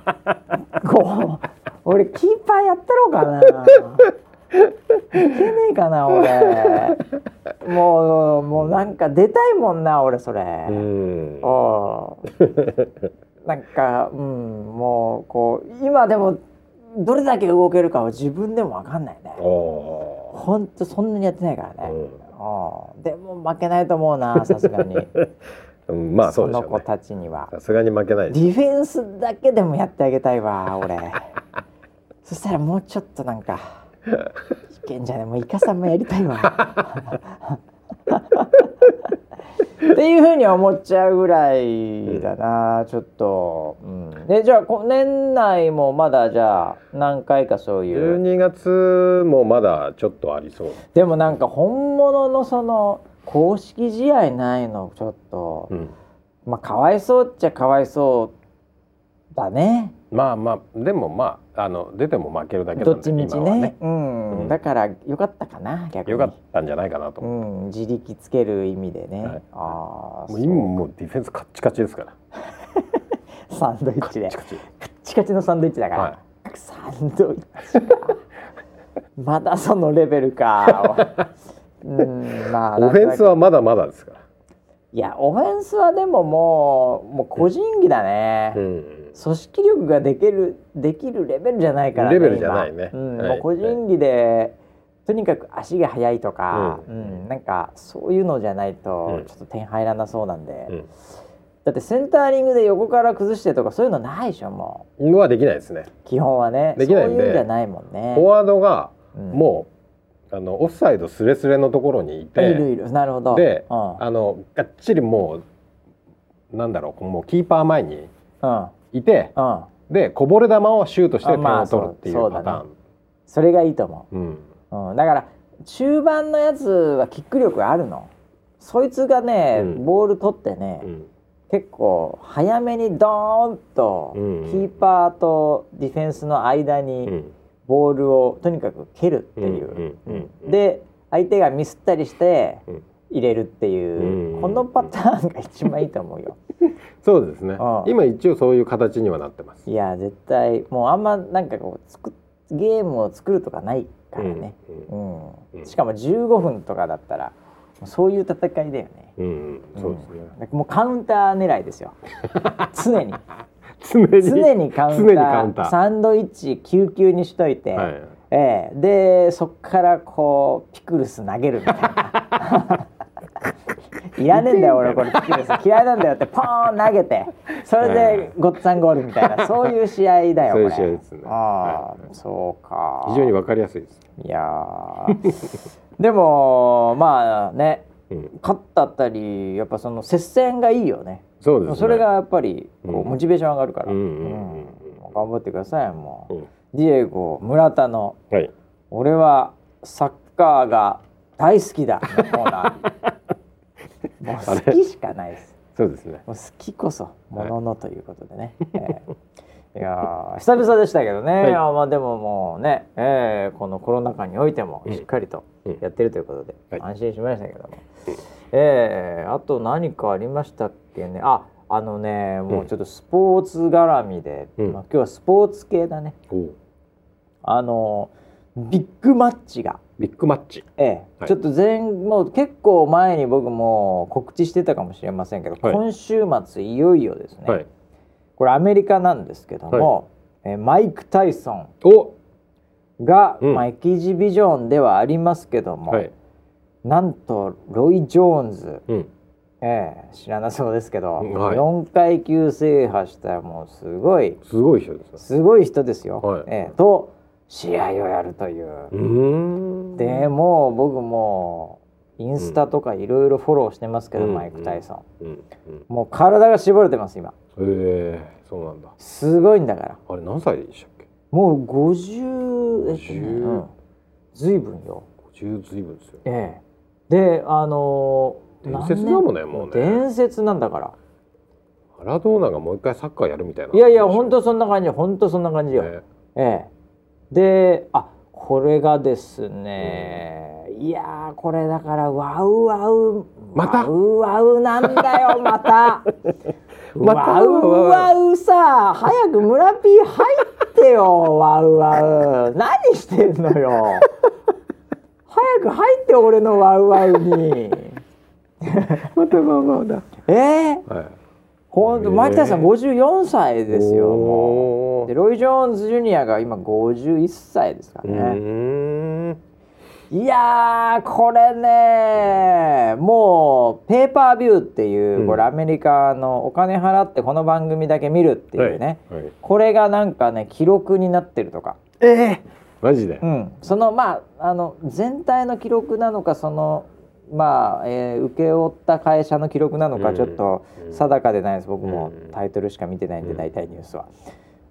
当。[LAUGHS] こう。俺キーパーやったろうかな。いけねえかな俺。もうもうなんか出たいもんな俺それ、か、うん、おなんかうんもうこう今でもどれだけ動けるかは自分でも分かんないね。おほんとそんなにやってないからね、ーうん。でも負けないと思うなさすがに。[LAUGHS] うん、まあそうでしの子ょうね。たちには。さすがに負けないディフェンスだけでもやってあげたいわ俺。[LAUGHS] そしたらもうちょっとなんかいけんじゃねもうイカさんもやりたいわ。っていうふうに思っちゃうぐらいだな、ちょっと、うん、でじゃあこ年内もまだじゃあ何回かそういう。12月もまだちょっとありそう、でもなんか本物のその公式試合ないのちょっと、うん、まあかわいそうっちゃかわいそうだねまあまあでもまああの出ても負けるだけなんでどっちみち今はね。うん。うん。だからよかったかな逆に。よかったんじゃないかなと。う思ん、自力つける意味でね、はい。ああう、もう今もうディフェンスカッチカチですから。[LAUGHS] サンドイッチで。カチカチ。カッチカチのサンドイッチだから、はサンドイッチか。[LAUGHS] まだそのレベルか。[LAUGHS] うんまあオフェンスはまだまだですから。いやオフェンスはでももうもう個人技だね、うん組織力ができるできるレベルじゃないからねレベルじゃないね。今。うん。はい。もう個人技で、とにかく足が速いとか、ううん。んなんかそういうのじゃないとうん。ちょっと点入らなそうなんで、うん。だってセンターリングで横から崩してとかそういうのないでしょものはできないですね。う基本はね。できないんで。そういうんじゃないもんね。フォワードがうん。もう、あのオフサイドスレスレのところにいているいる。なるほど。で、うん。あのがっちりもうなんだろうもうキーパー前にうんいてうん。でこぼれ球をシュートして点を取るっていそうパターン、それがいいと思う。ん。う、うん、だから中盤のやつはキック力があるの？そいつがね、うん。ボール取ってね、うん。結構早めにドーンとキうん。ーパーとディフェンスの間うにん。ボールをとにかく蹴るっていう、で相手がミスったりしてうん。入れるっていう、うん。このパターンが一番いいと思うよ。そうですね。うん今一応そういう形にはなってます。いや絶対もうあんまなんかこう作っゲームを作るとかないからね、ううん。うん。しかも15分とかだったらそういう戦いだよね。うんうん。そうですね、うん。もうカウンター狙いですよ。[LAUGHS] 常に。常に。常にカウンター。サンドイッチ救急にしといて、はい。ええ。でそっからこうピクルス投げるみたいな。いらねえんだよ俺これピクルス嫌いなんだよってポーン投げて。それでごっつぁんゴールみたいな。そういう試合だよこれそういう試合ですね。ああ、はい。そうか。非常にわかりやすいです、いやー。でもまあねうん、勝ったったりやっぱその接戦がいいよね。そうですね。それがやっぱりこう、うん。モチベーション上がるから、うんうんうん。うん。うん頑張ってくださいもう、うん。ディエゴ村田のはい「俺はサッカーが大好きだ」のコーナー [LAUGHS] もう好きしかないです。そうですね。もう好きこそもののということでね、ええ。いやー久々でしたけどね、はい。あまあでももうね、ええこのコロナ禍においてもしっかりとうん。やってるということで、はい。安心しましたけども、ええあと何かありましたっけね？ああのねもうちょっとスポーツ絡みで、うん。まあ、今日はスポーツ系だね。あのビッグマッチが。ビッグマッチ。ええ。はい。ちょっと前もう結構前に僕も告知してたかもしれませんけど、はい。今週末いよいよですね、はい。これアメリカなんですけども、えーマイク・タイソンお！が、うん。まあ、エキシビジョンではありますけども、はい。なんとロイ・ジョーンズ、うん。ええ知らなそうですけど、うんはい。4階級制覇したもうすごい。すごい人ですねすごい人ですよ、はい。ええ。と試合をやるという。うでもう僕もインスタとかいろいろフォローしてますけど、うんマイク・タイソン、うんうんもう体が絞れてます今。へえそうなんだ。すごいんだから。あれ何歳でしたっけ？もう50えっとね、50うん、随分よ。50随分ですよ。ええ。であのー伝説だもんねもうね。伝説なんだから。マラドーナがもう一回サッカーやるみたいな。いやいや本当そんな感じ本当そんな感じよ、ね。ええであこれがですね、いやーこれだからワウワウまた？ワウワウなんだよ [LAUGHS] また。また？ワウワウさ早く村 P 入ってよ [LAUGHS] ワウワウ。何してんのよ。早く入って俺のワウワウに。[LAUGHS] またまあまあだ。えー、はいほんとマキタさん54歳ですよもう。でロイ・ジョーンズ・ジュニアが今51歳ですかうね、いやーこれねもうペーパービューっていう、うん。これアメリカのお金払ってこの番組だけ見るっていうね、はいはい。これがなんかね記録になってるとか、ええマジで？うん、そのまああの全体の記録なのかそのまあ、えー請け負った会社の記録なのかうん。ちょっと定かでないです。僕もうん。タイトルしか見てないんでうん。大体ニュースは。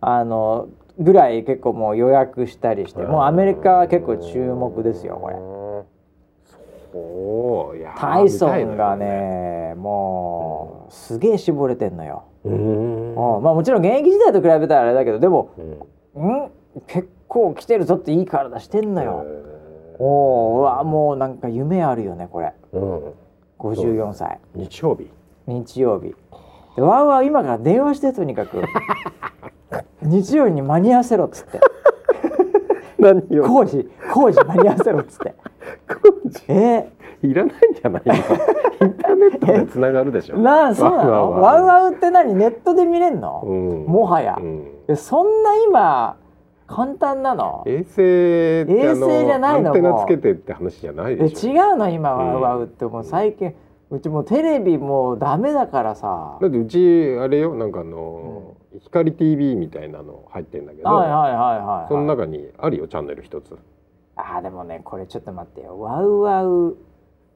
あのぐらい結構もう予約したりしてもうアメリカは結構注目ですよこれ。タイソンがねもうすげえ絞れてんのよ。うーん。うん。まあもちろん現役時代と比べたらあれだけどでもうん。ん？結構来てるぞっていい体してんのよ。へおおうわもうなんか夢あるよねこれ。ーうん。54歳。日曜日。日曜日。でわーわー今から電話してとにかく。[LAUGHS] 日曜日に間に合わせろっつって。何よ工事工事間に合わせろっつって。えいらないんじゃないの？インターネットでつながるでしょ。[LAUGHS] ー、なんそうなの？ワウワウって何？ネットで見れんの、うん。もはや。うん。えそんな今簡単なの？衛星衛星じゃないのアンテナつけてって話じゃないえでしょ。違うの今うん。ワウワウって。もう最近うちもうテレビもうダメだからさ。だってうちあれよなんかあの、光 TV みたいなの入ってんだけど、はいはいはいはい、その中にあるよチャンネル一つ。あーでもねこれちょっと待ってよ。ワウワウ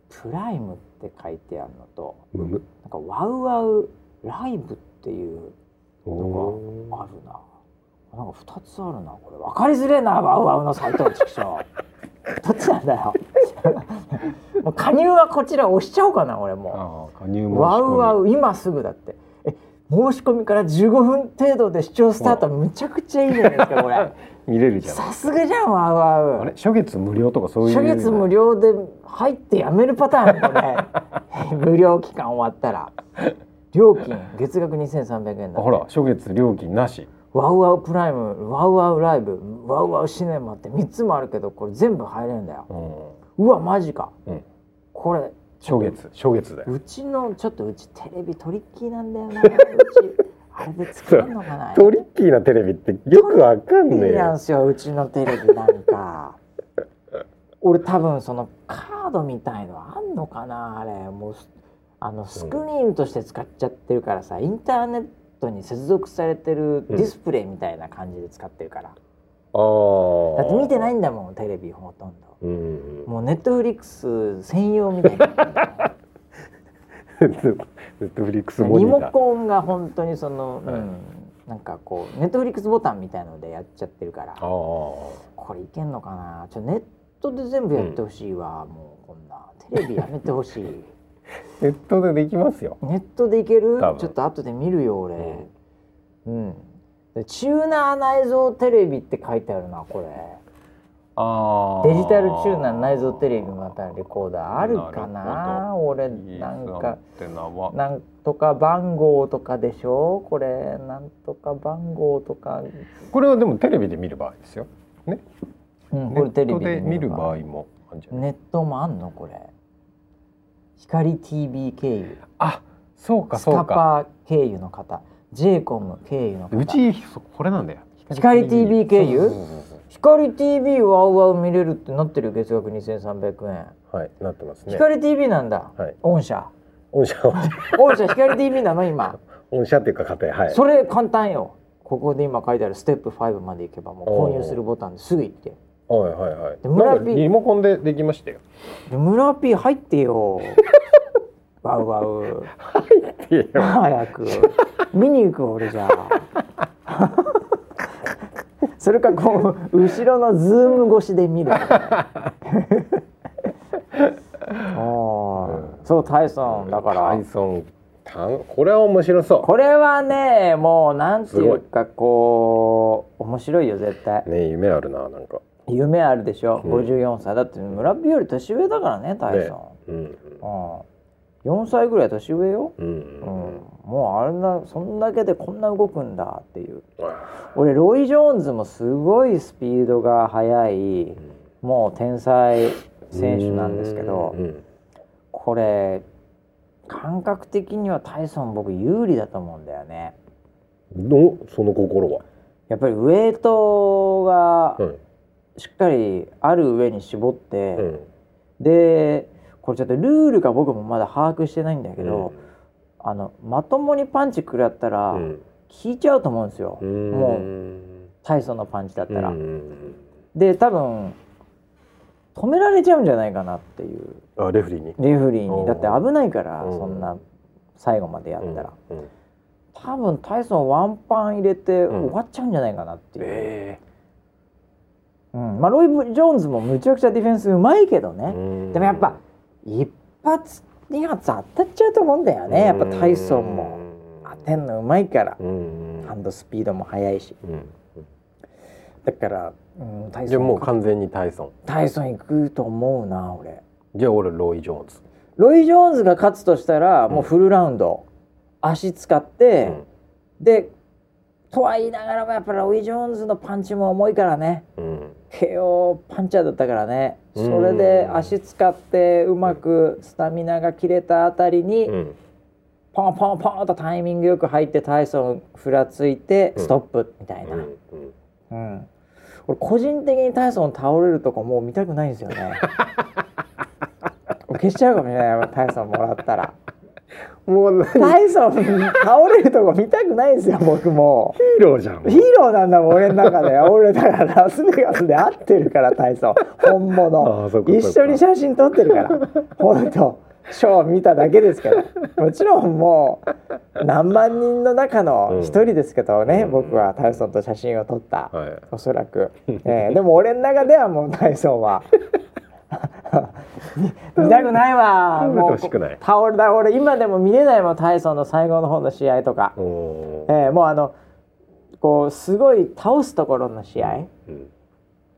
プライムって書いてあるのと。むむなんかワウワウライブっていうおのがあるななんか二つあるなこれ。分かりづれえなワウワウのサイトの畜生。[LAUGHS] どっちなんだよ。[LAUGHS] もう加入はこちら押しちゃおうかな俺もああ加入申し込み。ワウワウ今すぐだって。え申し込みから15分程度で視聴スタートむちゃくちゃいいじゃないですかこれ。[LAUGHS] 見れるじゃないさすがじゃんワウワウ。あれ？初月無料とかそういう。初月無料で入ってやめるパターンこれ。無料期間終わったら。料金月額2300円だあほら初月料金なしワウワウプライムワウワウライブワウワウシネマって3つもあるけどこれ全部入れるんだよ。うん。うわマジか、うん。これ初月初月だよ。うちのちょっとうちテレビトリッキーなんだよなうち。[LAUGHS] あれで作るのかなトリッキーなテレビってよくわかんねえよ。なんすようちのテレビなんか。[LAUGHS] 俺多分そのカードみたいのあんのかなあれ。もうすあのスクリーンとして使っちゃってるからさインターネットに接続されてるディスプレイみたいな感じで使ってるから、ああだって見てないんだもんテレビほとんど。うんうんもうネットフリックス専用みたいな。[LAUGHS] ネットフリックスモリモニター。コンが本当にその、はい。うんなんかこうネットフリックスボタンみたいのでやっちゃってるから。これいけんのかな？ちょネットで全部やってほしいわ、もうこんな。テレビやめてほしいネットでできますよ。ネットでいける？ちょっと後で見るよ俺。うん、でチューナー内蔵テレビって書いてあるなこれ。あデジタルチューナー内蔵テレビまたレコーダーあるかな俺。なんかなんとか番号とかでしょ？これなんとか番号とか、これはでもテレビで見る場合ですよ。ね？うん、これテレビで見る場合。合もネットもあんの？これ光 TV 経由。あそうかスそうか。カパー経由の方。j コム経由の方。うちそこれなんだよ。光 TV 経由？光 TV ワウワウ見れるってなってる月額2300円、はいなってますね。光 TV なんだ、はい。御社。御社御社光 TV なの今。[LAUGHS] 御社っていうか家庭はい。それ簡単よ。ここで今書いてあるステップ5まで行けばもう購入するボタンですぐ行ってはいはいはい。で村なんか P リモコンでできましたよ。で村 P 入ってよ。[LAUGHS] ワウワウ。いや早く。見に行く俺じゃ。あ [LAUGHS] それかこう後ろのズーム越しで見る。[LAUGHS] おー。そうタイソンだから。タイソンこれは面白そう。これはねもうなんていうかこう面白いよ絶対。ね夢あるななんか夢あるでしょ、うん。54歳。だって村ピより年上だからねタイソン、うんうん、4歳ぐらい年上よ、うんうんうん、もうあれなそんだけでこんな動くんだっていう。あ。俺ロイ・ジョーンズもすごいスピードが速いもう天才選手なんですけどこれ感覚的にはタイソン僕有利だと思うんだよね。のその心は、やっぱりウエイトがうんしっかりある上に絞って、うんでこれちょっとルールが僕もまだ把握してないんだけど、あのまともにパンチ食らったらうん。効いちゃうと思うんですよ、うん。もううタイソンのパンチだったら。ん。で多分止められちゃうんじゃないかなっていう。あレフリーに。レフェリーに。だって危ないからうん。そんな最後までやったら、うん。うん。多分タイソンワンパン入れてうん。終わっちゃうんじゃないかなっていう、えうん。まあ、ロイ・ジョーンズもむちゃくちゃディフェンスうまいけどね、えでもやっぱ一発二発当たっちゃうと思うんだよね。やっぱタイソンも。当てんのうまいから。うん。ハンドスピードも速いし。うん。だから、うん、タイじゃあソンもう完全にタイソンタイソン行くと思うな俺。じゃあ俺ロイ・ジョーンズ。ロイ・ジョーンズが勝つとしたらもうフルラウンド、足使って、でとは言いながらもやっぱりロイ・ジョーンズのパンチも重いからね。うん KO パンチャーだったからね。そうん。れで足使ってうまくスタミナが切れたあたりに、うん。ポンポンポンとタイミングよく入ってタイソンふらついてうん。ストップみたいな、ううん。んうん。俺個人的にタイソン倒れるとこもう見たくないんですよね。[LAUGHS] 消しちゃうかもしれない。タイソンもらったらもうタイソン倒れるとこ見たくないんですよ僕も。うーローじゃん。ヒーローなんだもん俺の中で。俺だからラスベガスで会ってるからタイソン。本あ物一緒に写真撮ってるから。本当。ショー見ただけですけど。もちろんもう何万人の中の一人ですけどね、うん。僕はタイソンと写真を撮った、はい。おそらく、[LAUGHS] えーでも俺の中ではもうタイソンは [LAUGHS] 見たくないわ。もう倒れだ俺今でも見れないもんタイソンの最後の方の試合とか、えーもうあのこうすごい倒すところの試合、うん。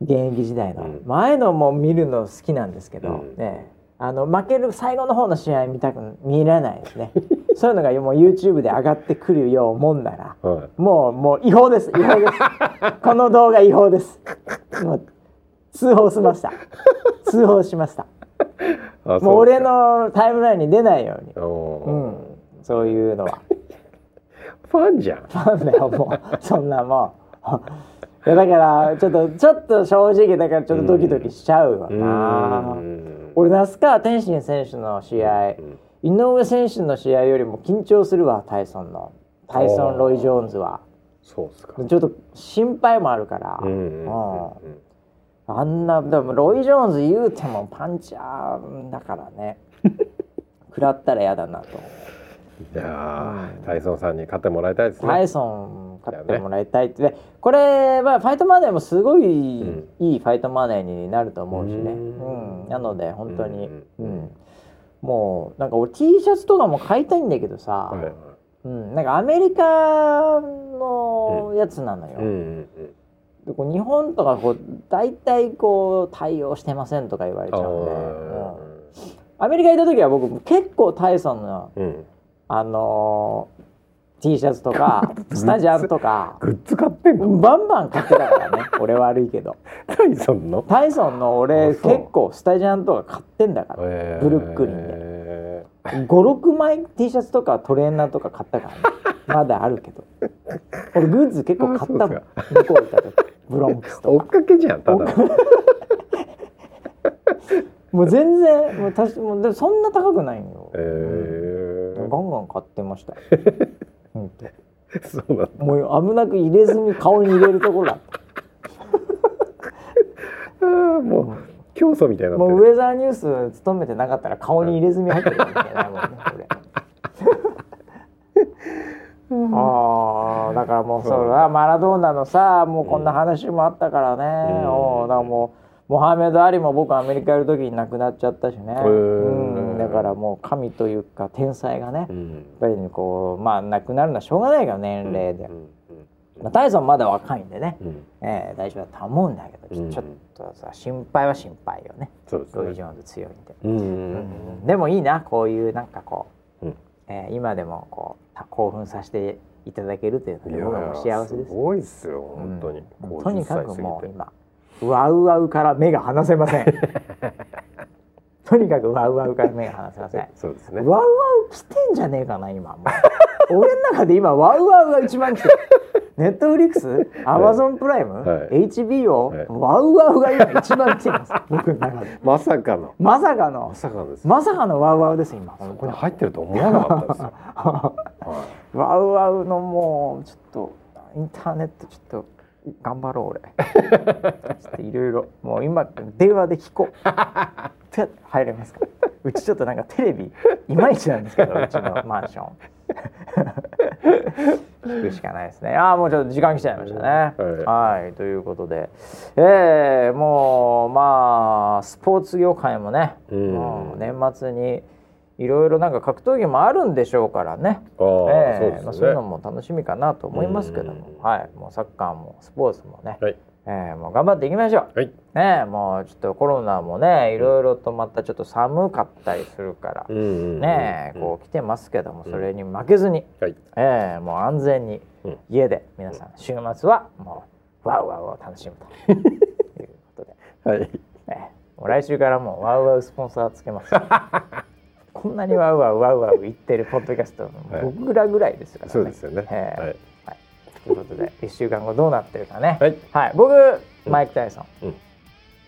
現役時代の、うん。前のも見るの好きなんですけど、うん。ねあの負ける最後の方の試合見たく見れないですね。[LAUGHS] そういうのがもう YouTube で上がってくるようもんなら。はい。もうもう違法です。違法です。この動画違法です [LAUGHS] 通報しました。通報しました。あもう俺のタイムラインに出ないように、うん、そういうのは。ファンじゃん。ファンだよもう。そんなもう [LAUGHS] いやだからちょっとちょっと正直だからちょっとドキドキしちゃうわな、うん。俺那須川天心選手の試合、うん。井上選手の試合よりも緊張するわタイソンの。タイソン・ロイ・ジョーンズは。そうっすか。ちょっと心配もあるから、うんうん。うんあんなでもロイ・ジョーンズ言うてもパンチャーだからね。[LAUGHS] 食らったら嫌だなと。いやータイソンさんに勝ってもらいたいですね。タイソン勝ってもらいたいって、でこれ、まあ、ファイトマネーもすごいん。いいファイトマネーになると思うしね、ううん。ん。なので本当に、ううんん。もうなんか俺 T シャツとかも買いたいんだけどさ、はいうん、なんかアメリカのやつなのよ、うんうんでこう日本とかこう大体こう対応してませんとか言われちゃうんで、アメリカ行った時は僕結構タイソンのーうん。あのー T シャツとか [LAUGHS] スタジャンとかグッズ買ってんの？バンバン買ってたからね。[LAUGHS] 俺悪いけど。タイソンのタイソンの俺結構スタジャンとか買ってんだから、えー。ブルックリンで56枚 T シャツとかトレーナーとか買ったからね。[LAUGHS] まだあるけど。俺グッズ結構買ったもん。あ向こう行った時。ブロンクスとか。追っかけじゃんただ。の [LAUGHS] もう全然もうたしもうそんな高くないのよ、えガンガン買ってました。[LAUGHS] 本当。ー、そうだ。もう危なく入れずに顔に入れるところだった。もう競争みたいになもうウェザーニュース勤めてなかったら顔に入れ墨入ってるかもしれないもんねこれ。[LAUGHS] ああだからもうそうだマラドーナのさもうこんな話もあったからね、うん。おうだからもうモハメド・アリも僕アメリカいる時に亡くなっちゃったしね、ー。うん、だからもう神というか天才がね、やっうんぱりこうまあ亡くなるのはしょうがないから年齢で、うんうんまあ、タイソンまだ若いんでね、うん。えー大丈夫だとは思うんだけどちょ,、うん。ちょっとさ心配は心配よね。そうですね。ロイ・ジョーンズ強いんで、うんうんうんでもいいなこういうなんかこう、うん。えー今でもこうた興奮させていただけるというのいやで僕はもう幸せです。すごいですよ本当に、うんとにかくもう50歳過ぎて。今ワウワウから目が離せません [LAUGHS] とにかくワウワウから目が離せません。[LAUGHS] そうですね。ワウワウ来てんじゃねえかな今。[LAUGHS] 俺の中で今ワウワウが一番来てる。[LAUGHS] ネットフリックス？アマゾンプライム、はい HBO、はい。ワウワウが今一番来てます。僕の中で。まさかの。まさかの。まさかです、まさかのワウワウです今。これ入ってると思わなかったです。よ、はワウワウのもうちょっとインターネットちょっと頑張ろう俺。いろいろ。もう今電話で聞こう。って入れますか？うちちょっとなんかテレビいまいちなんですけどうちのマンション。聞くしかないですね。ああもうちょっと時間来ちゃいましたね。はい、ということで。えー、もうまあスポーツ業界もね、うん。もう年末にいろいろなんか格闘技もあるんでしょうからね。ああ、ええそうですね、まあ、そういうのも楽しみかなと思いますけども、うん。はい、もうサッカーもスポーツもね、はい。ええもう頑張っていきましょう。はい。ねえもうちょっとコロナもねいろいろとまたちょっと寒かったりするから、うんねえこう来てますけどもそれに負けずに、はい。ええもう安全にうん。家で皆さん週末はもうワウワウを楽しむと。[LAUGHS] いうことで、はい。ええもう来週からもうワウワウスポンサーつけます。[LAUGHS] こんなにワウワウワウワウ言ってるポッドキャスト、はい。僕らぐらいですからね。そうですよね、ええ。はい。はい、ということで [LAUGHS] 1週間後どうなってるかね。はい。僕マイク・タイソン、うん。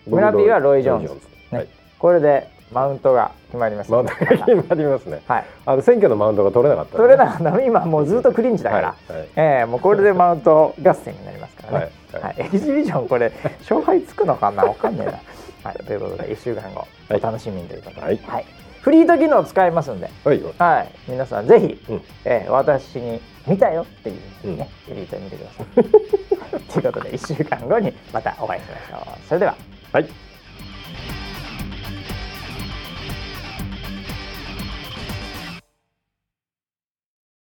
村 P はロイ・ジョーンズ。はい。これでマウントが決まります。マウントが決まりますね。はい、あの選挙のマウントが取れなかったんで取れなかった。今もうずっとクリンチだから、はい。はい。ええもうこれでマウント合戦になりますからね。はい。はい、エキシビジョンこれ [LAUGHS] 勝敗つくのかな？わかんねえな。はい、ということで1週間後はい。お楽しみにということで、はいフリート機能使いますんで、はいはい、皆さんぜひ、うんえー私に見たよっていうふうにね、フリート見てください。ということで1週間後にまたお会いしましょう。それでは。はい